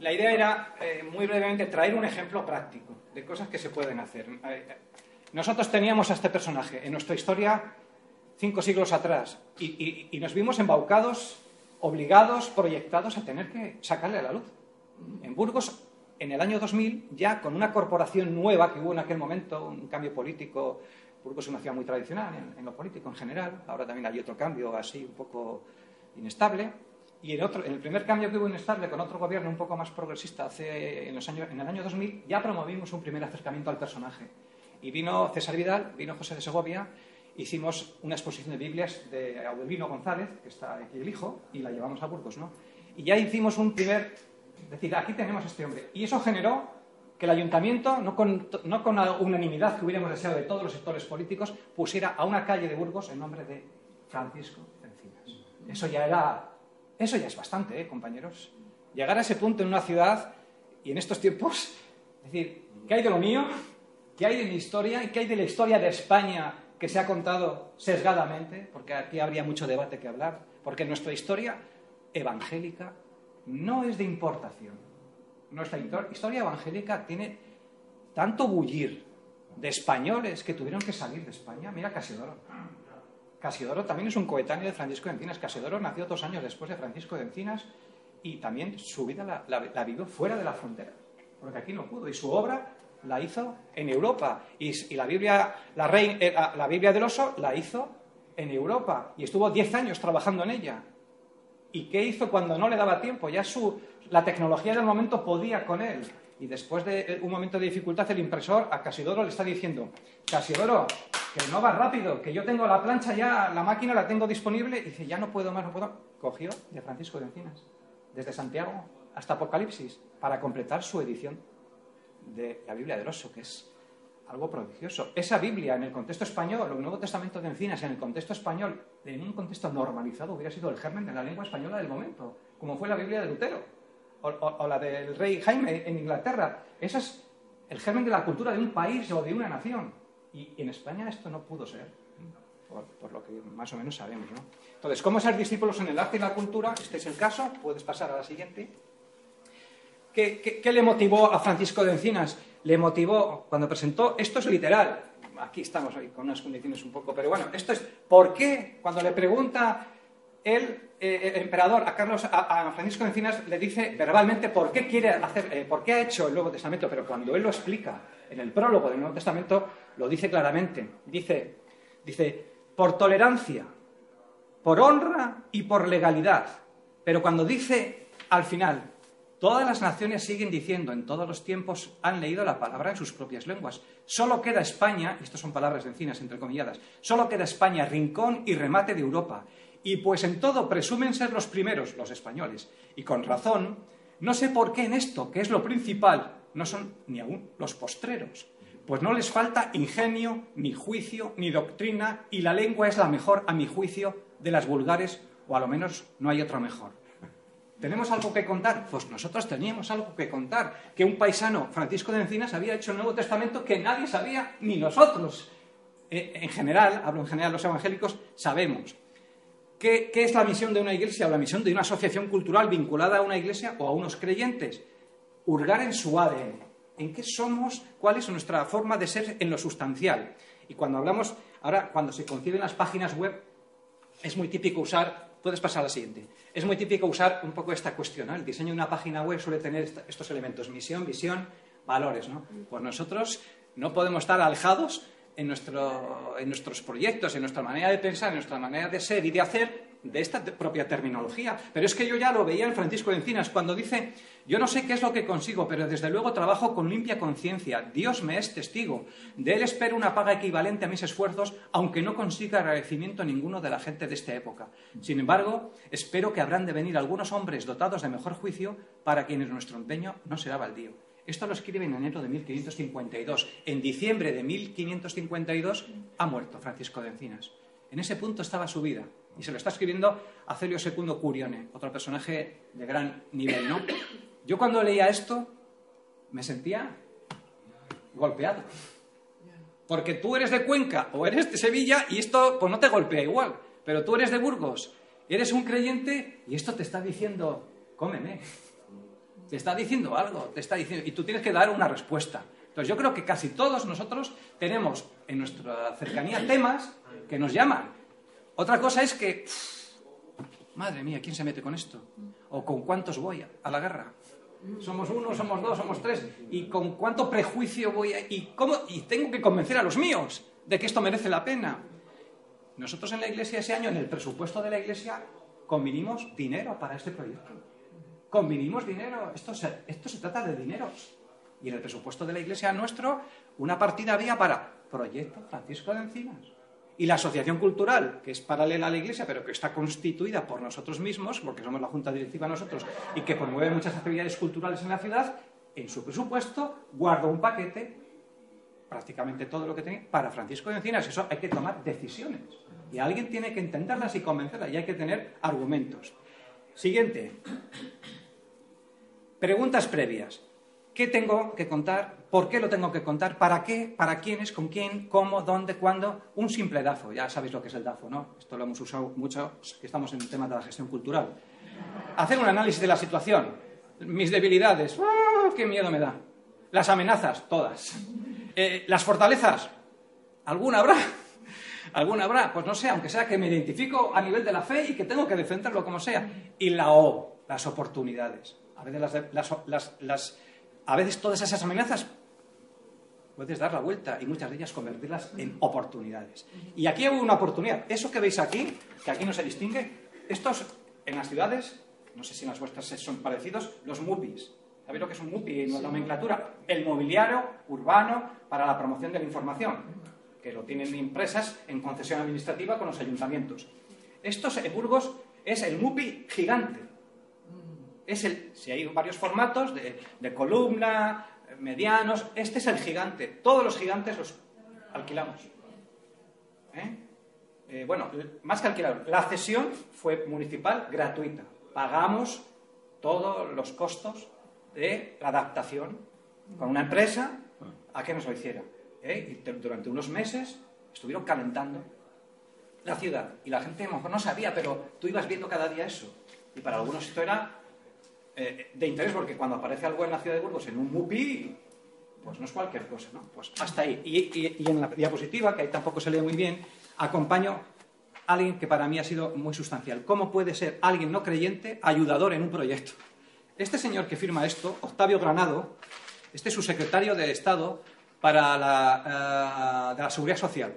la idea era, eh, muy brevemente, traer un ejemplo práctico de cosas que se pueden hacer. Nosotros teníamos a este personaje en nuestra historia cinco siglos atrás y, y- y nos vimos embaucados, obligados, proyectados a tener que sacarle a la luz. En Burgos, en el año 2000, ya con una corporación nueva que hubo en aquel momento, un cambio político, Burgos es una ciudad muy tradicional en, en lo político en general, ahora también hay otro cambio así un poco inestable, y en, otro, en el primer cambio que hubo inestable con otro gobierno un poco más progresista hace, en, los años, en el año 2000, ya promovimos un primer acercamiento al personaje. Y vino César Vidal, vino José de Segovia, hicimos una exposición de Biblias de Aurelino González, que está aquí el hijo, y la llevamos a Burgos, ¿no? Y ya hicimos un primer... Es decir, aquí tenemos a este hombre. Y eso generó que el ayuntamiento, no con, no con la unanimidad que hubiéramos deseado de todos los sectores políticos, pusiera a una calle de Burgos el nombre de Francisco Encinas. Eso ya era... Eso ya es bastante, ¿eh, compañeros? Llegar a ese punto en una ciudad y en estos tiempos, decir, ¿qué hay de lo mío? ¿Qué hay de mi historia? ¿Y qué hay de la historia de España que se ha contado sesgadamente? Porque aquí habría mucho debate que hablar. Porque nuestra historia evangélica no es de importación. Nuestra historia evangélica tiene tanto bullir de españoles que tuvieron que salir de España. Mira Casiodoro. Casiodoro también es un coetáneo de Francisco de Encinas. Casiodoro nació dos años después de Francisco de Encinas y también su vida la, vivió fuera de la frontera, porque aquí no pudo. Y su obra la hizo en Europa. Y, la, Biblia, eh, la- la Biblia del oso la hizo en Europa. Y estuvo diez años trabajando en ella. ¿Y qué hizo cuando no le daba tiempo? Ya su, la tecnología del momento podía con él. Y después de eh, un momento de dificultad, el impresor a Casiodoro le está diciendo, Casiodoro, que no va rápido, que yo tengo la plancha ya, la máquina la tengo disponible. Y dice, ya no puedo más, no puedo. Cogió de Francisco de Encinas, desde Santiago hasta Apocalipsis, para completar su edición de la Biblia del Oso, que es algo prodigioso. Esa Biblia, en el contexto español, el Nuevo Testamento de Encinas, en el contexto español, en un contexto normalizado, hubiera sido el germen de la lengua española del momento, como fue la Biblia de Lutero, o, la del rey Jaime en Inglaterra. Ese es el germen de la cultura de un país o de una nación. Y en España esto no pudo ser, por, lo que más o menos sabemos. ¿no? Entonces, ¿cómo ser discípulos en el arte y la cultura? Este es el caso, puedes pasar a la siguiente. ¿Qué, qué- qué le motivó a Francisco de Encinas? Le motivó cuando presentó, esto es literal, aquí estamos hoy con unas condiciones un poco, pero bueno, esto es, ¿por qué? Cuando le pregunta el, eh, el emperador a Carlos, a, Francisco Encinas, le dice verbalmente por qué quiere hacer, eh, por qué ha hecho el Nuevo Testamento, pero cuando él lo explica en el prólogo del Nuevo Testamento, lo dice claramente. Dice, dice, por tolerancia, por honra y por legalidad. Pero cuando dice al final, todas las naciones siguen diciendo, en todos los tiempos han leído la palabra en sus propias lenguas. Solo queda España, y estas son palabras de encinas entrecomilladas, solo queda España, rincón y remate de Europa. Y pues en todo presumen ser los primeros, los españoles. Y con razón, no sé por qué en esto, que es lo principal, no son ni aún los postreros. Pues no les falta ingenio, ni juicio, ni doctrina, y la lengua es la mejor, a mi juicio, de las vulgares, o a lo menos no hay otra mejor. ¿Tenemos algo que contar? Pues nosotros teníamos algo que contar. Que un paisano, Francisco de Encinas, había hecho el Nuevo Testamento que nadie sabía, ni nosotros. Eh, en general, hablo en general los evangélicos, sabemos. ¿Qué, qué es la misión de una iglesia o la misión de una asociación cultural vinculada a una iglesia o a unos creyentes? Hurgar en su ADN. ¿En qué somos? ¿Cuál es nuestra forma de ser en lo sustancial? Y cuando hablamos, ahora, cuando se conciben las páginas web, es muy típico usar, puedes pasar a la siguiente, es muy típico usar un poco esta cuestión, ¿no? El diseño de una página web suele tener estos elementos, misión, visión, valores, ¿no? Pues nosotros no podemos estar alejados en, nuestro- en nuestros proyectos, en nuestra manera de pensar, en nuestra manera de ser y de hacer, de esta propia terminología. Pero es que yo ya lo veía en Francisco de Encinas cuando dice, yo no sé qué es lo que consigo, pero desde luego trabajo con limpia conciencia. Dios me es testigo. De él espero una paga equivalente a mis esfuerzos, aunque no consiga agradecimiento ninguno de la gente de esta época. Sin embargo, espero que habrán de venir algunos hombres dotados de mejor juicio para quienes nuestro empeño no será baldío. Esto lo escribe en enero de 1552. En diciembre de 1552 ha muerto Francisco de Encinas. En ese punto estaba su vida. Y se lo está escribiendo a Celio II Curione, otro personaje de gran nivel, ¿no? Yo cuando leía esto me sentía golpeado. Porque tú eres de Cuenca o eres de Sevilla y esto pues no te golpea igual. Pero tú eres de Burgos, eres un creyente y esto te está diciendo, cómeme. Te está diciendo algo, te está diciendo, y tú tienes que dar una respuesta. Entonces yo creo que casi todos nosotros tenemos en nuestra cercanía temas que nos llaman. Otra cosa es que, madre mía, ¿quién se mete con esto? ¿O con cuántos voy a, a la guerra? Somos uno, somos dos, somos tres. ¿Y con cuánto prejuicio voy a.? ¿Y, cómo, y tengo que convencer a los míos de que esto merece la pena. Nosotros en la iglesia ese año, en el presupuesto de la iglesia, convinimos dinero para este proyecto. Convinimos dinero. Esto se, esto se trata de dineros. Y en el presupuesto de la iglesia nuestro, una partida había para Proyecto Francisco de Encinas. Y la asociación cultural, que es paralela a la iglesia, pero que está constituida por nosotros mismos, porque somos la junta directiva nosotros, y que promueve muchas actividades culturales en la ciudad, en su presupuesto guarda un paquete, prácticamente todo lo que tiene, para Francisco de Encinas. Eso hay que tomar decisiones. Y alguien tiene que entenderlas y convencerlas, y hay que tener argumentos. Siguiente. Preguntas previas. ¿Qué tengo que contar? ¿Por qué lo tengo que contar? ¿Para qué? ¿Para quiénes? ¿Con quién? ¿Cómo? ¿Dónde? ¿Cuándo? Un simple DAFO. Ya sabéis lo que es el DAFO, ¿no? Esto lo hemos usado mucho, que estamos en el tema de la gestión cultural. Hacer un análisis de la situación. Mis debilidades. ¡ah! ¡Qué miedo me da! Las amenazas, todas. Eh, las fortalezas. ¿Alguna habrá? *laughs* ¿Alguna habrá? Pues no sé, aunque sea que me identifico a nivel de la fe y que tengo que defenderlo como sea. Y la O, las oportunidades. A veces, las, las- las- las- a veces todas esas amenazas puedes dar la vuelta y muchas de ellas convertirlas en oportunidades. Y aquí hay una oportunidad. Eso que veis aquí, que aquí no se distingue, estos en las ciudades, no sé si en las vuestras son parecidos, los MUPIs. ¿Sabéis lo que es un MUPI en la nomenclatura? El mobiliario urbano para la promoción de la información, que lo tienen empresas en concesión administrativa con los ayuntamientos. Estos en Burgos es el MUPI gigante. Es el, si hay varios formatos de, de columna, medianos, este es el gigante. Todos los gigantes los alquilamos. ¿Eh? Eh, bueno, más que alquilar, la cesión fue municipal gratuita. Pagamos todos los costos de la adaptación con una empresa a que nos lo hiciera. ¿eh? Y te- durante unos meses estuvieron calentando la ciudad. Y la gente a lo mejor no sabía, pero tú ibas viendo cada día eso. Y para algunos esto era eh, de interés, porque cuando aparece algo en la ciudad de Burgos en un MUPI, pues no es cualquier cosa, ¿no? Pues hasta ahí. Y, en la diapositiva, que ahí tampoco se lee muy bien, acompaño a alguien que para mí ha sido muy sustancial. ¿Cómo puede ser alguien no creyente ayudador en un proyecto? Este señor que firma esto, Octavio Granado, este es su secretario de Estado para la, eh, de la Seguridad Social.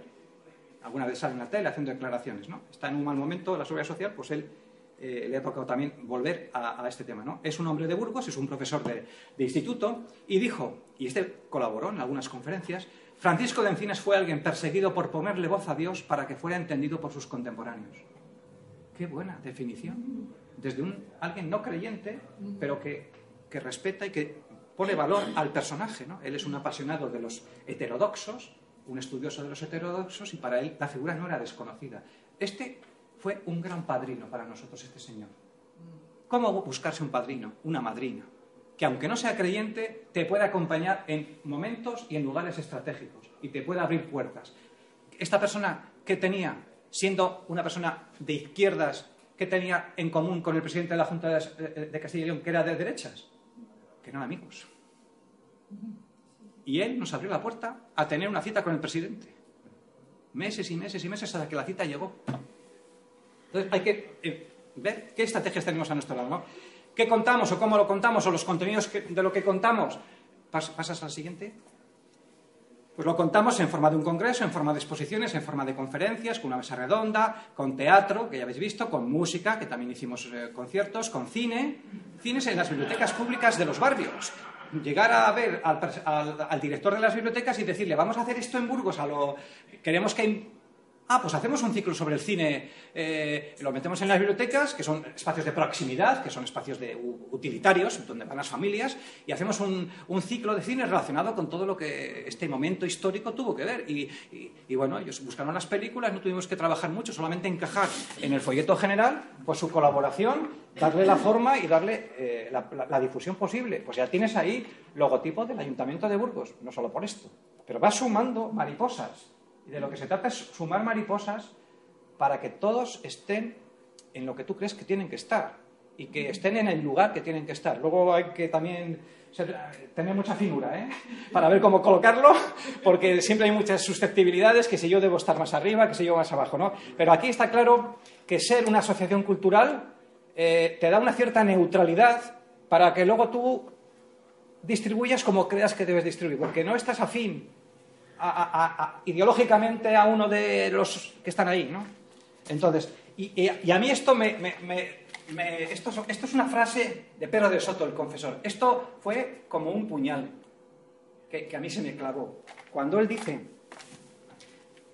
Alguna vez sale en la tele haciendo declaraciones, ¿no? Está en un mal momento la Seguridad Social, pues él eh, le ha tocado también volver a, este tema, ¿no? Es un hombre de Burgos, es un profesor de, de instituto, y dijo, y este colaboró en algunas conferencias, Francisco de Encinas fue alguien perseguido por ponerle voz a Dios para que fuera entendido por sus contemporáneos. Qué buena definición. Desde un alguien no creyente, pero que, que respeta y que pone valor al personaje. ¿no? Él es un apasionado de los heterodoxos, un estudioso de los heterodoxos, y para él la figura no era desconocida. Este fue un gran padrino para nosotros, este señor. ¿Cómo buscarse un padrino, una madrina? Que aunque no sea creyente, te puede acompañar en momentos y en lugares estratégicos y te puede abrir puertas. Esta persona que tenía, siendo una persona de izquierdas, que tenía en común con el presidente de la Junta de de Castilla y León, que era de derechas, que eran amigos. Y él nos abrió la puerta a tener una cita con el presidente. Meses y meses y meses hasta que la cita llegó. Entonces hay que eh, ver qué estrategias tenemos a nuestro lado. ¿no? ¿Qué contamos o cómo lo contamos o los contenidos de lo que contamos? Pas- ¿Pasas al siguiente? Pues lo contamos en forma de un congreso, en forma de exposiciones, en forma de conferencias, con una mesa redonda, con teatro, que ya habéis visto, con música, que también hicimos eh, conciertos, con cine, cines en las bibliotecas públicas de los barrios. Llegar a ver al, al- al director de las bibliotecas y decirle, vamos a hacer esto en Burgos, a lo... queremos que Ah, pues hacemos un ciclo sobre el cine, eh, lo metemos en las bibliotecas, que son espacios de proximidad, que son espacios de, utilitarios, donde van las familias, y hacemos un, ciclo de cine relacionado con todo lo que este momento histórico tuvo que ver. Y, bueno, ellos buscaron las películas, no tuvimos que trabajar mucho, solamente encajar en el folleto general, pues su colaboración, darle la forma y darle eh, la, difusión posible. Pues ya tienes ahí logotipo del Ayuntamiento de Burgos, no solo por esto, pero vas sumando mariposas. Y de lo que se trata es sumar mariposas para que todos estén en lo que tú crees que tienen que estar y que estén en el lugar que tienen que estar. Luego hay que también ser- tener mucha finura ¿eh? *laughs* para ver cómo colocarlo, *laughs* porque siempre hay muchas susceptibilidades, que si yo debo estar más arriba, que si yo más abajo, ¿no? Pero aquí está claro que ser una asociación cultural eh, te da una cierta neutralidad para que luego tú distribuyas como creas que debes distribuir, porque no estás afín ideológicamente a uno de los que están ahí, ¿no? Entonces, y, a mí esto me... esto, es- una frase de Pedro de Soto, el confesor. Esto fue como un puñal que, a mí se me clavó. Cuando él dice,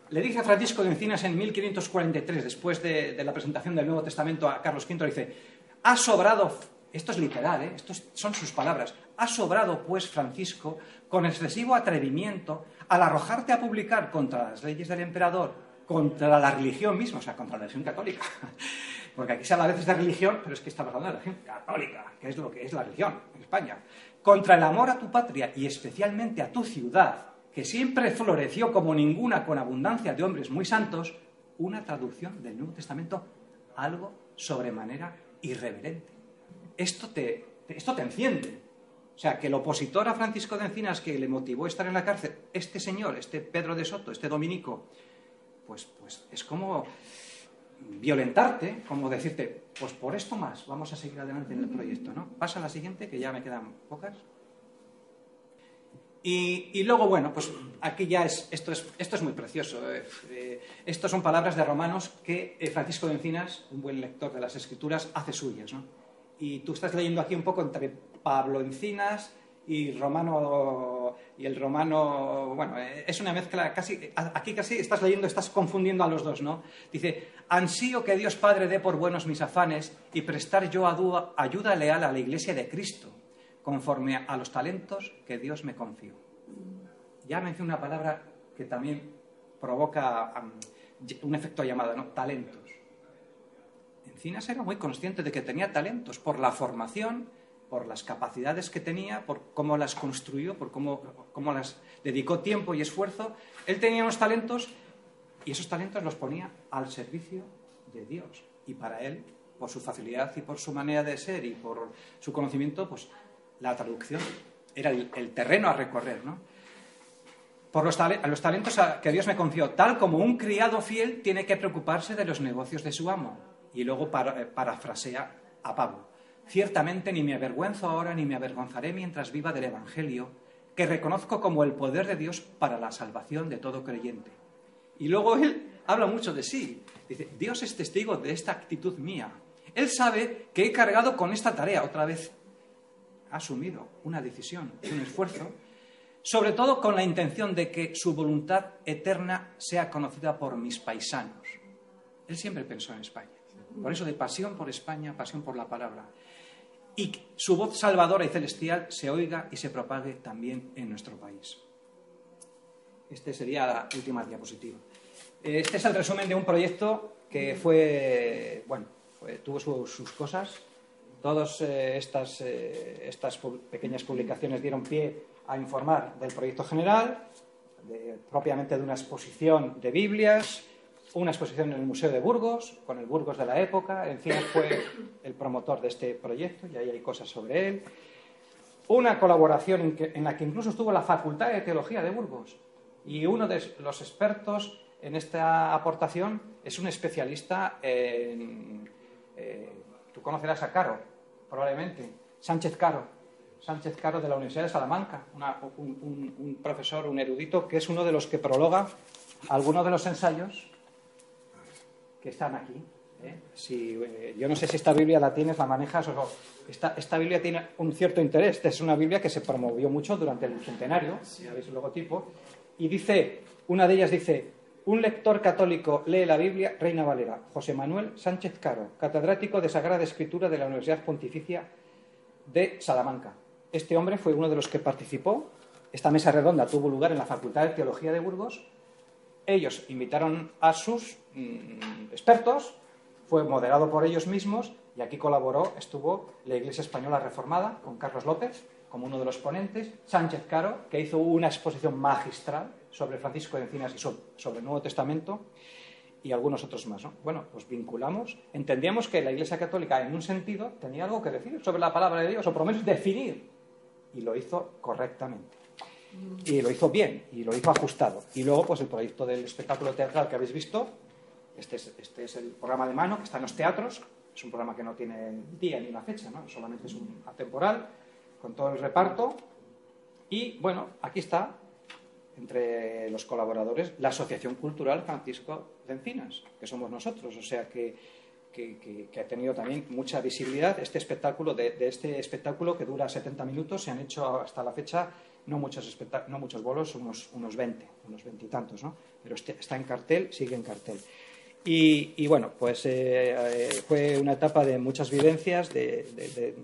le dice a Francisco de Encinas en 1543, después de, de la presentación del Nuevo Testamento a Carlos V, le dice, ha sobrado, esto es literal, ¿eh? Estos son sus palabras, ha sobrado pues Francisco con excesivo atrevimiento al arrojarte a publicar contra las leyes del emperador, contra la religión misma, o sea, contra la religión católica. *laughs* Porque aquí se habla a veces de religión, pero es que estamos hablando de la religión católica, que es lo que es la religión en España. Contra el amor a tu patria y especialmente a tu ciudad, que siempre floreció como ninguna con abundancia de hombres muy santos, una traducción del Nuevo Testamento algo sobremanera irreverente. Esto te, esto te enciende. O sea, que el opositor a Francisco de Encinas que le motivó a estar en la cárcel, este señor, este Pedro de Soto, este dominico, pues, pues es como violentarte, como decirte, pues por esto más, vamos a seguir adelante en el proyecto, ¿no? Pasa a la siguiente, que ya me quedan pocas. Y, y luego, bueno, pues aquí ya es, esto es, esto es muy precioso. eh, eh, estos son palabras de Romanos que eh, Francisco de Encinas, un buen lector de las Escrituras, hace suyas, ¿no? Y tú estás leyendo aquí un poco entre Pablo Encinas y Romano y el Romano, bueno, es una mezcla casi aquí casi estás leyendo, estás confundiendo a los dos, ¿no? Dice, ansío que Dios Padre dé por buenos mis afanes y prestar yo ayuda leal a la Iglesia de Cristo, conforme a los talentos que Dios me confió. Ya mencioné una palabra que también provoca y- un efecto llamado, ¿no? Talentos. Encinas era muy consciente de que tenía talentos por la formación, por las capacidades que tenía, por cómo las construyó, por cómo, cómo las dedicó tiempo y esfuerzo. Él tenía unos talentos y esos talentos los ponía al servicio de Dios. Y para él, por su facilidad y por su manera de ser y por su conocimiento, pues la traducción era el, terreno a recorrer, ¿no? Por los, los talentos que Dios me confió, tal como un criado fiel tiene que preocuparse de los negocios de su amo. Y luego para- eh, parafrasea a Pablo. Ciertamente ni me avergüenzo ahora ni me avergonzaré mientras viva del Evangelio, que reconozco como el poder de Dios para la salvación de todo creyente. Y luego él habla mucho de sí. Dice, Dios es testigo de esta actitud mía. Él sabe que he cargado con esta tarea. Otra vez ha asumido una decisión, un esfuerzo, sobre todo con la intención de que su voluntad eterna sea conocida por mis paisanos. Él siempre pensó en España. Por eso de pasión por España, pasión por la palabra. Y su voz salvadora y celestial se oiga y se propague también en nuestro país. Este sería la última diapositiva. Este es el resumen de un proyecto que fue, bueno, fue- tuvo su- sus cosas. Todas eh, estas, eh, estas pequeñas publicaciones dieron pie a informar del proyecto general, propiamente de una exposición de Biblias, una exposición en el Museo de Burgos, con el Burgos de la época. En fin, fue el promotor de este proyecto y ahí hay cosas sobre él. Una colaboración en, que- en la que incluso estuvo la Facultad de Teología de Burgos. Y uno de los expertos en esta aportación es un especialista en. eh, tú conocerás a Caro, probablemente. Sánchez Caro. Sánchez Caro de la Universidad de Salamanca, una- un, un- un profesor, un erudito, que es uno de los que prologa algunos de los ensayos que están aquí. ¿eh? Si, eh, yo no sé si esta Biblia la tienes, la manejas o no. Esta, Biblia tiene un cierto interés. Es una Biblia que se promovió mucho durante el centenario, ya veis el logotipo, y dice, una de ellas dice, un lector católico lee la Biblia, Reina Valera, José Manuel Sánchez Caro, catedrático de Sagrada Escritura de la Universidad Pontificia de Salamanca. Este hombre fue uno de los que participó. Esta mesa redonda tuvo lugar en la Facultad de Teología de Burgos. Ellos invitaron a sus mm, expertos, fue moderado por ellos mismos y aquí colaboró, estuvo la Iglesia Española Reformada con Carlos López como uno de los ponentes, Sánchez Caro, que hizo una exposición magistral sobre Francisco de Encinas y so- sobre el Nuevo Testamento, y algunos otros más. ¿no? Bueno, pues vinculamos. Entendíamos que la Iglesia Católica, en un sentido, tenía algo que decir sobre la palabra de Dios, o por lo menos definir. Y lo hizo correctamente. Y lo hizo bien, y lo hizo ajustado. Y luego, pues el proyecto del espectáculo teatral que habéis visto, este es, este es el programa de mano que está en los teatros. Es un programa que no tiene día ni una fecha, ¿no? solamente es un atemporal, con todo el reparto. Y bueno, aquí está entre los colaboradores la Asociación Cultural Francisco de Encinas, que somos nosotros, o sea que, que- ha tenido también mucha visibilidad este espectáculo, de, de este espectáculo que dura 70 minutos, se han hecho hasta la fecha no muchos, no muchos bolos, unos, unos 20, unos 20 y tantos, ¿no? pero este- está en cartel, sigue en cartel. Y, y bueno, pues eh, eh, fue una etapa de muchas vivencias, de- de, de-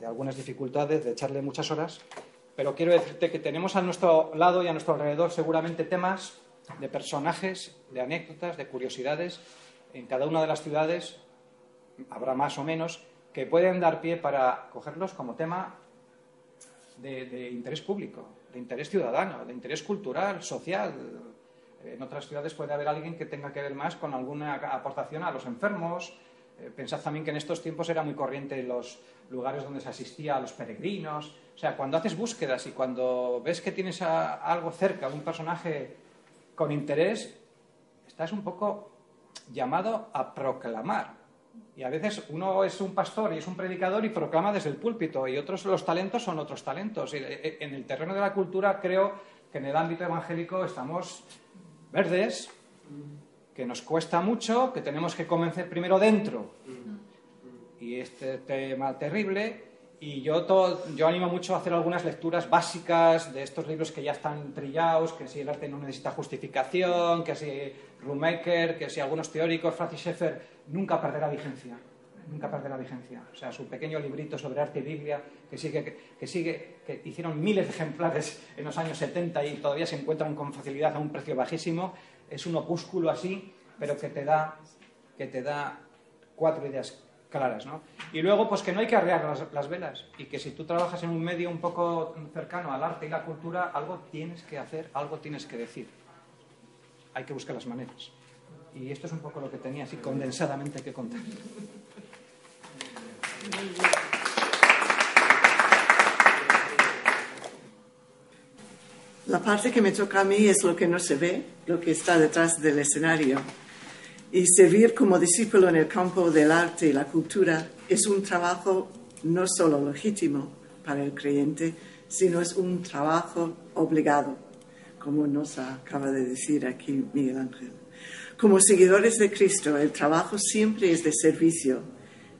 de algunas dificultades, de echarle muchas horas, pero quiero decirte que tenemos a nuestro lado y a nuestro alrededor seguramente temas de personajes, de anécdotas, de curiosidades. En cada una de las ciudades habrá más o menos que pueden dar pie para cogerlos como tema de, interés público, de interés ciudadano, de interés cultural, social. En otras ciudades puede haber alguien que tenga que ver más con alguna aportación a los enfermos. Eh, Pensad también que en estos tiempos era muy corriente los lugares donde se asistía a los peregrinos. O sea, cuando haces búsquedas y cuando ves que tienes algo cerca, un personaje con interés, estás un poco llamado a proclamar. Y a veces uno es un pastor y es un predicador y proclama desde el púlpito, y otros los talentos son otros talentos. Eh, en el terreno de la cultura creo que en el ámbito evangélico estamos verdes, que nos cuesta mucho, que tenemos que convencer primero dentro. Y este tema terrible. Y yo, yo animo mucho a hacer algunas lecturas básicas de estos libros que ya están trillados, que si el arte no necesita justificación, que si Rumaker, que si algunos teóricos, Francis Schaeffer, nunca perderá vigencia. Nunca perderá vigencia. O sea, su pequeño librito sobre arte y Biblia, que sigue, que sigue, que hicieron miles de ejemplares en los años 70 y todavía se encuentran con facilidad a un precio bajísimo. Es un opúsculo así, pero que te da, que te da cuatro ideas claras, ¿no? Y luego, pues que no hay que arrear las, las velas y que si tú trabajas en un medio un poco cercano al arte y la cultura, algo tienes que hacer, algo tienes que decir. Hay que buscar las maneras. Y esto es un poco lo que tenía así condensadamente que contar. La parte que me toca a mí es lo que no se ve, lo que está detrás del escenario. Y servir como discípulo en el campo del arte y la cultura es un trabajo no solo legítimo para el creyente, sino es un trabajo obligado, como nos acaba de decir aquí Miguel Ángel. Como seguidores de Cristo, el trabajo siempre es de servicio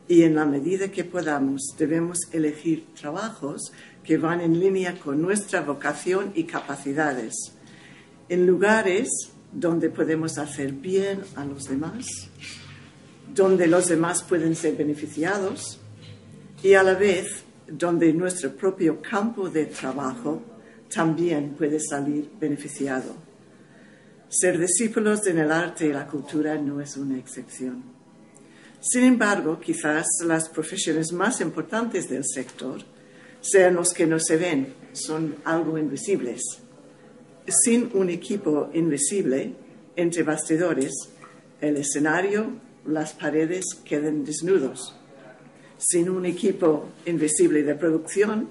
y en la medida que podamos debemos elegir trabajos que van en línea con nuestra vocación y capacidades, en lugares donde podemos hacer bien a los demás, donde los demás pueden ser beneficiados y a la vez donde nuestro propio campo de trabajo también puede salir beneficiado. Ser discípulos en el arte y la cultura no es una excepción. Sin embargo, quizás las profesiones más importantes del sector sean los que no se ven, son algo invisibles. Sin un equipo invisible entre bastidores, el escenario, las paredes quedan desnudos. Sin un equipo invisible de producción,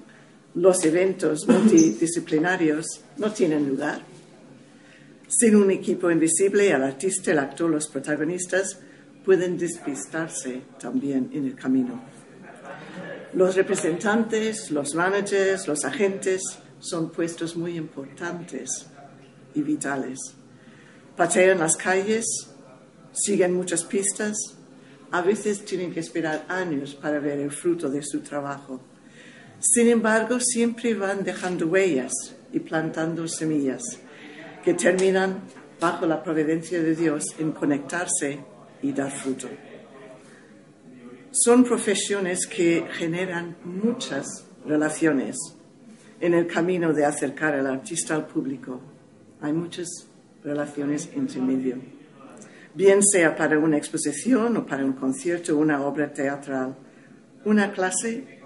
los eventos *clears throat* multidisciplinarios no tienen lugar. Sin un equipo invisible, el artista, el actor, los protagonistas pueden despistarse también en el camino. Los representantes, los managers, los agentes son puestos muy importantes y vitales. Patean las calles, siguen muchas pistas, a veces tienen que esperar años para ver el fruto de su trabajo. Sin embargo, siempre van dejando huellas y plantando semillas que terminan bajo la providencia de Dios en conectarse y dar fruto. Son profesiones que generan muchas relaciones en el camino de acercar al artista al público. Hay muchas relaciones entre medio, bien sea para una exposición o para un concierto una obra teatral, una clase,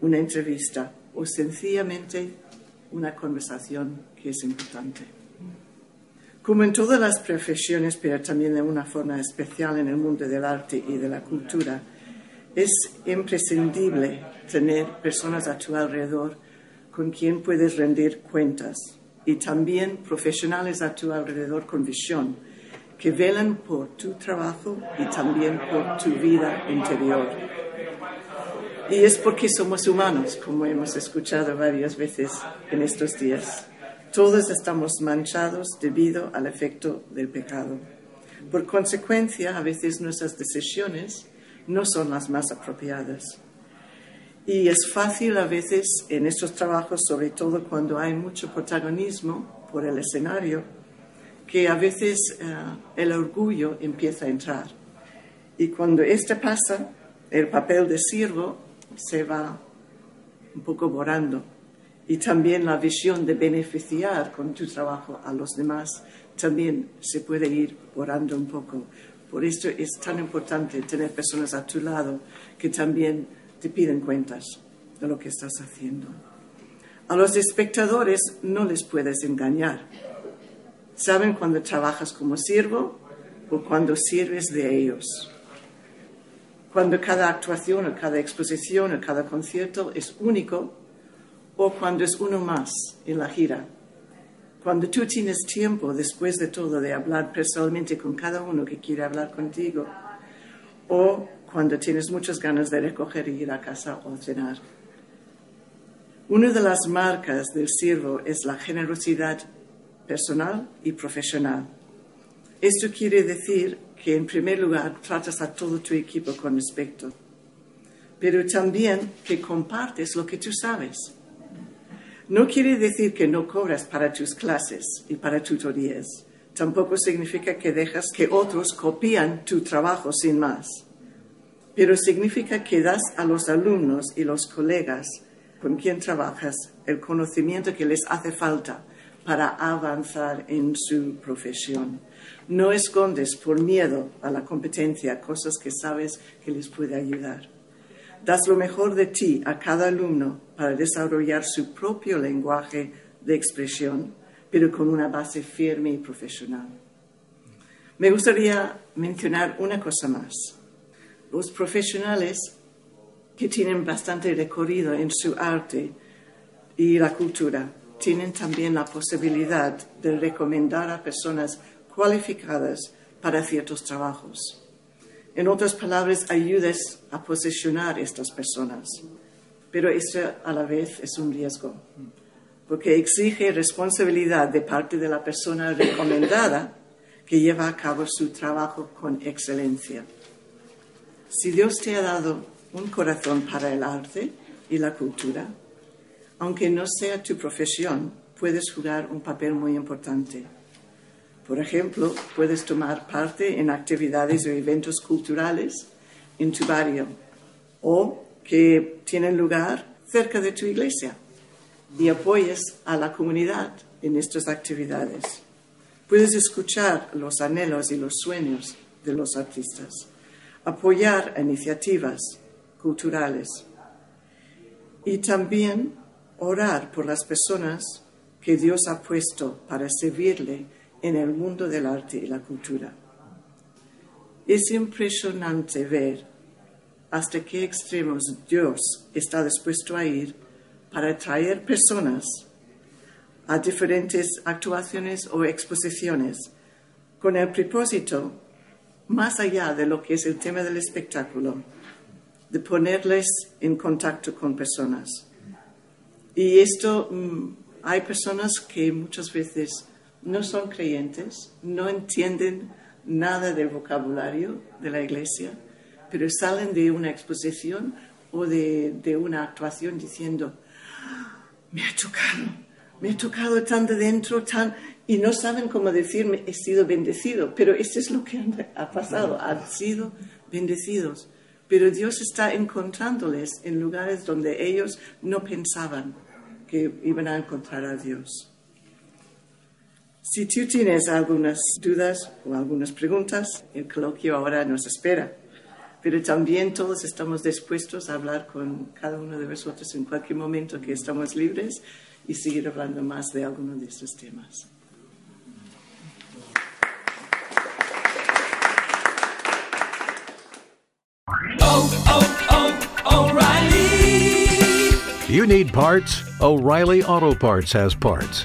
una entrevista o sencillamente una conversación que es importante. Como en todas las profesiones, pero también de una forma especial en el mundo del arte y de la cultura, es imprescindible tener personas a tu alrededor con quien puedes rendir cuentas y también profesionales a tu alrededor con visión que velan por tu trabajo y también por tu vida interior. Y es porque somos humanos, como hemos escuchado varias veces en estos días. Todos estamos manchados debido al efecto del pecado. Por consecuencia, a veces nuestras decisiones no son las más apropiadas. Y es fácil a veces en estos trabajos, sobre todo cuando hay mucho protagonismo por el escenario, que a veces eh, el orgullo empieza a entrar. Y cuando este pasa, el papel de siervo se va un poco borrando. Y también la visión de beneficiar con tu trabajo a los demás también se puede ir borrando un poco. Por esto es tan importante tener personas a tu lado que también te piden cuentas de lo que estás haciendo. A los espectadores no les puedes engañar. Saben cuando trabajas como siervo o cuando sirves de ellos. Cuando cada actuación o cada exposición o cada concierto es único o cuando es uno más en la gira cuando tú tienes tiempo, después de todo, de hablar personalmente con cada uno que quiere hablar contigo, o cuando tienes muchas ganas de recoger y ir a casa o cenar. Una de las marcas del siervo es la generosidad personal y profesional. Esto quiere decir que en primer lugar tratas a todo tu equipo con respeto, pero también que compartes lo que tú sabes no quiere decir que no cobras para tus clases y para tutorías. Tampoco significa que dejas que otros copien tu trabajo sin más. Pero significa que das a los alumnos y los colegas con quien trabajas el conocimiento que les hace falta para avanzar en su profesión. No escondes por miedo a la competencia cosas que sabes que les puede ayudar. Das lo mejor de ti a cada alumno para desarrollar su propio lenguaje de expresión, pero con una base firme y profesional. Me gustaría mencionar una cosa más. Los profesionales que tienen bastante recorrido en su arte y la cultura tienen también la posibilidad de recomendar a personas cualificadas para ciertos trabajos. En otras palabras, ayudes a posicionar a estas personas. Pero eso a la vez es un riesgo, porque exige responsabilidad de parte de la persona recomendada que lleva a cabo su trabajo con excelencia. Si Dios te ha dado un corazón para el arte y la cultura, aunque no sea tu profesión, puedes jugar un papel muy importante por ejemplo, puedes tomar parte en actividades o eventos culturales en tu barrio o que tienen lugar cerca de tu iglesia y apoyes a la comunidad en estas actividades. Puedes escuchar los anhelos y los sueños de los artistas, apoyar iniciativas culturales y también orar por las personas que Dios ha puesto para servirle en el mundo del arte y la cultura. Es impresionante ver hasta qué extremos Dios está dispuesto a ir para atraer personas a diferentes actuaciones o exposiciones con el propósito, más allá de lo que es el tema del espectáculo, de ponerles en contacto con personas. Y esto, mm, hay personas que muchas veces no son creyentes, no entienden nada del vocabulario de la iglesia, pero salen de una exposición o de, de una actuación diciendo, me ha tocado, me ha tocado tan de dentro, tan... Y no saben cómo decirme, he sido bendecido, pero esto es lo que ha pasado, han sido bendecidos. Pero Dios está encontrándoles en lugares donde ellos no pensaban que iban a encontrar a Dios. Si tú tienes algunas dudas o algunas preguntas, el coloquio ahora nos espera. Pero también todos estamos dispuestos a hablar con cada uno de vosotros en cualquier momento que estamos libres y seguir hablando más de alguno de estos temas. You need parts? O'Reilly Auto Parts has parts.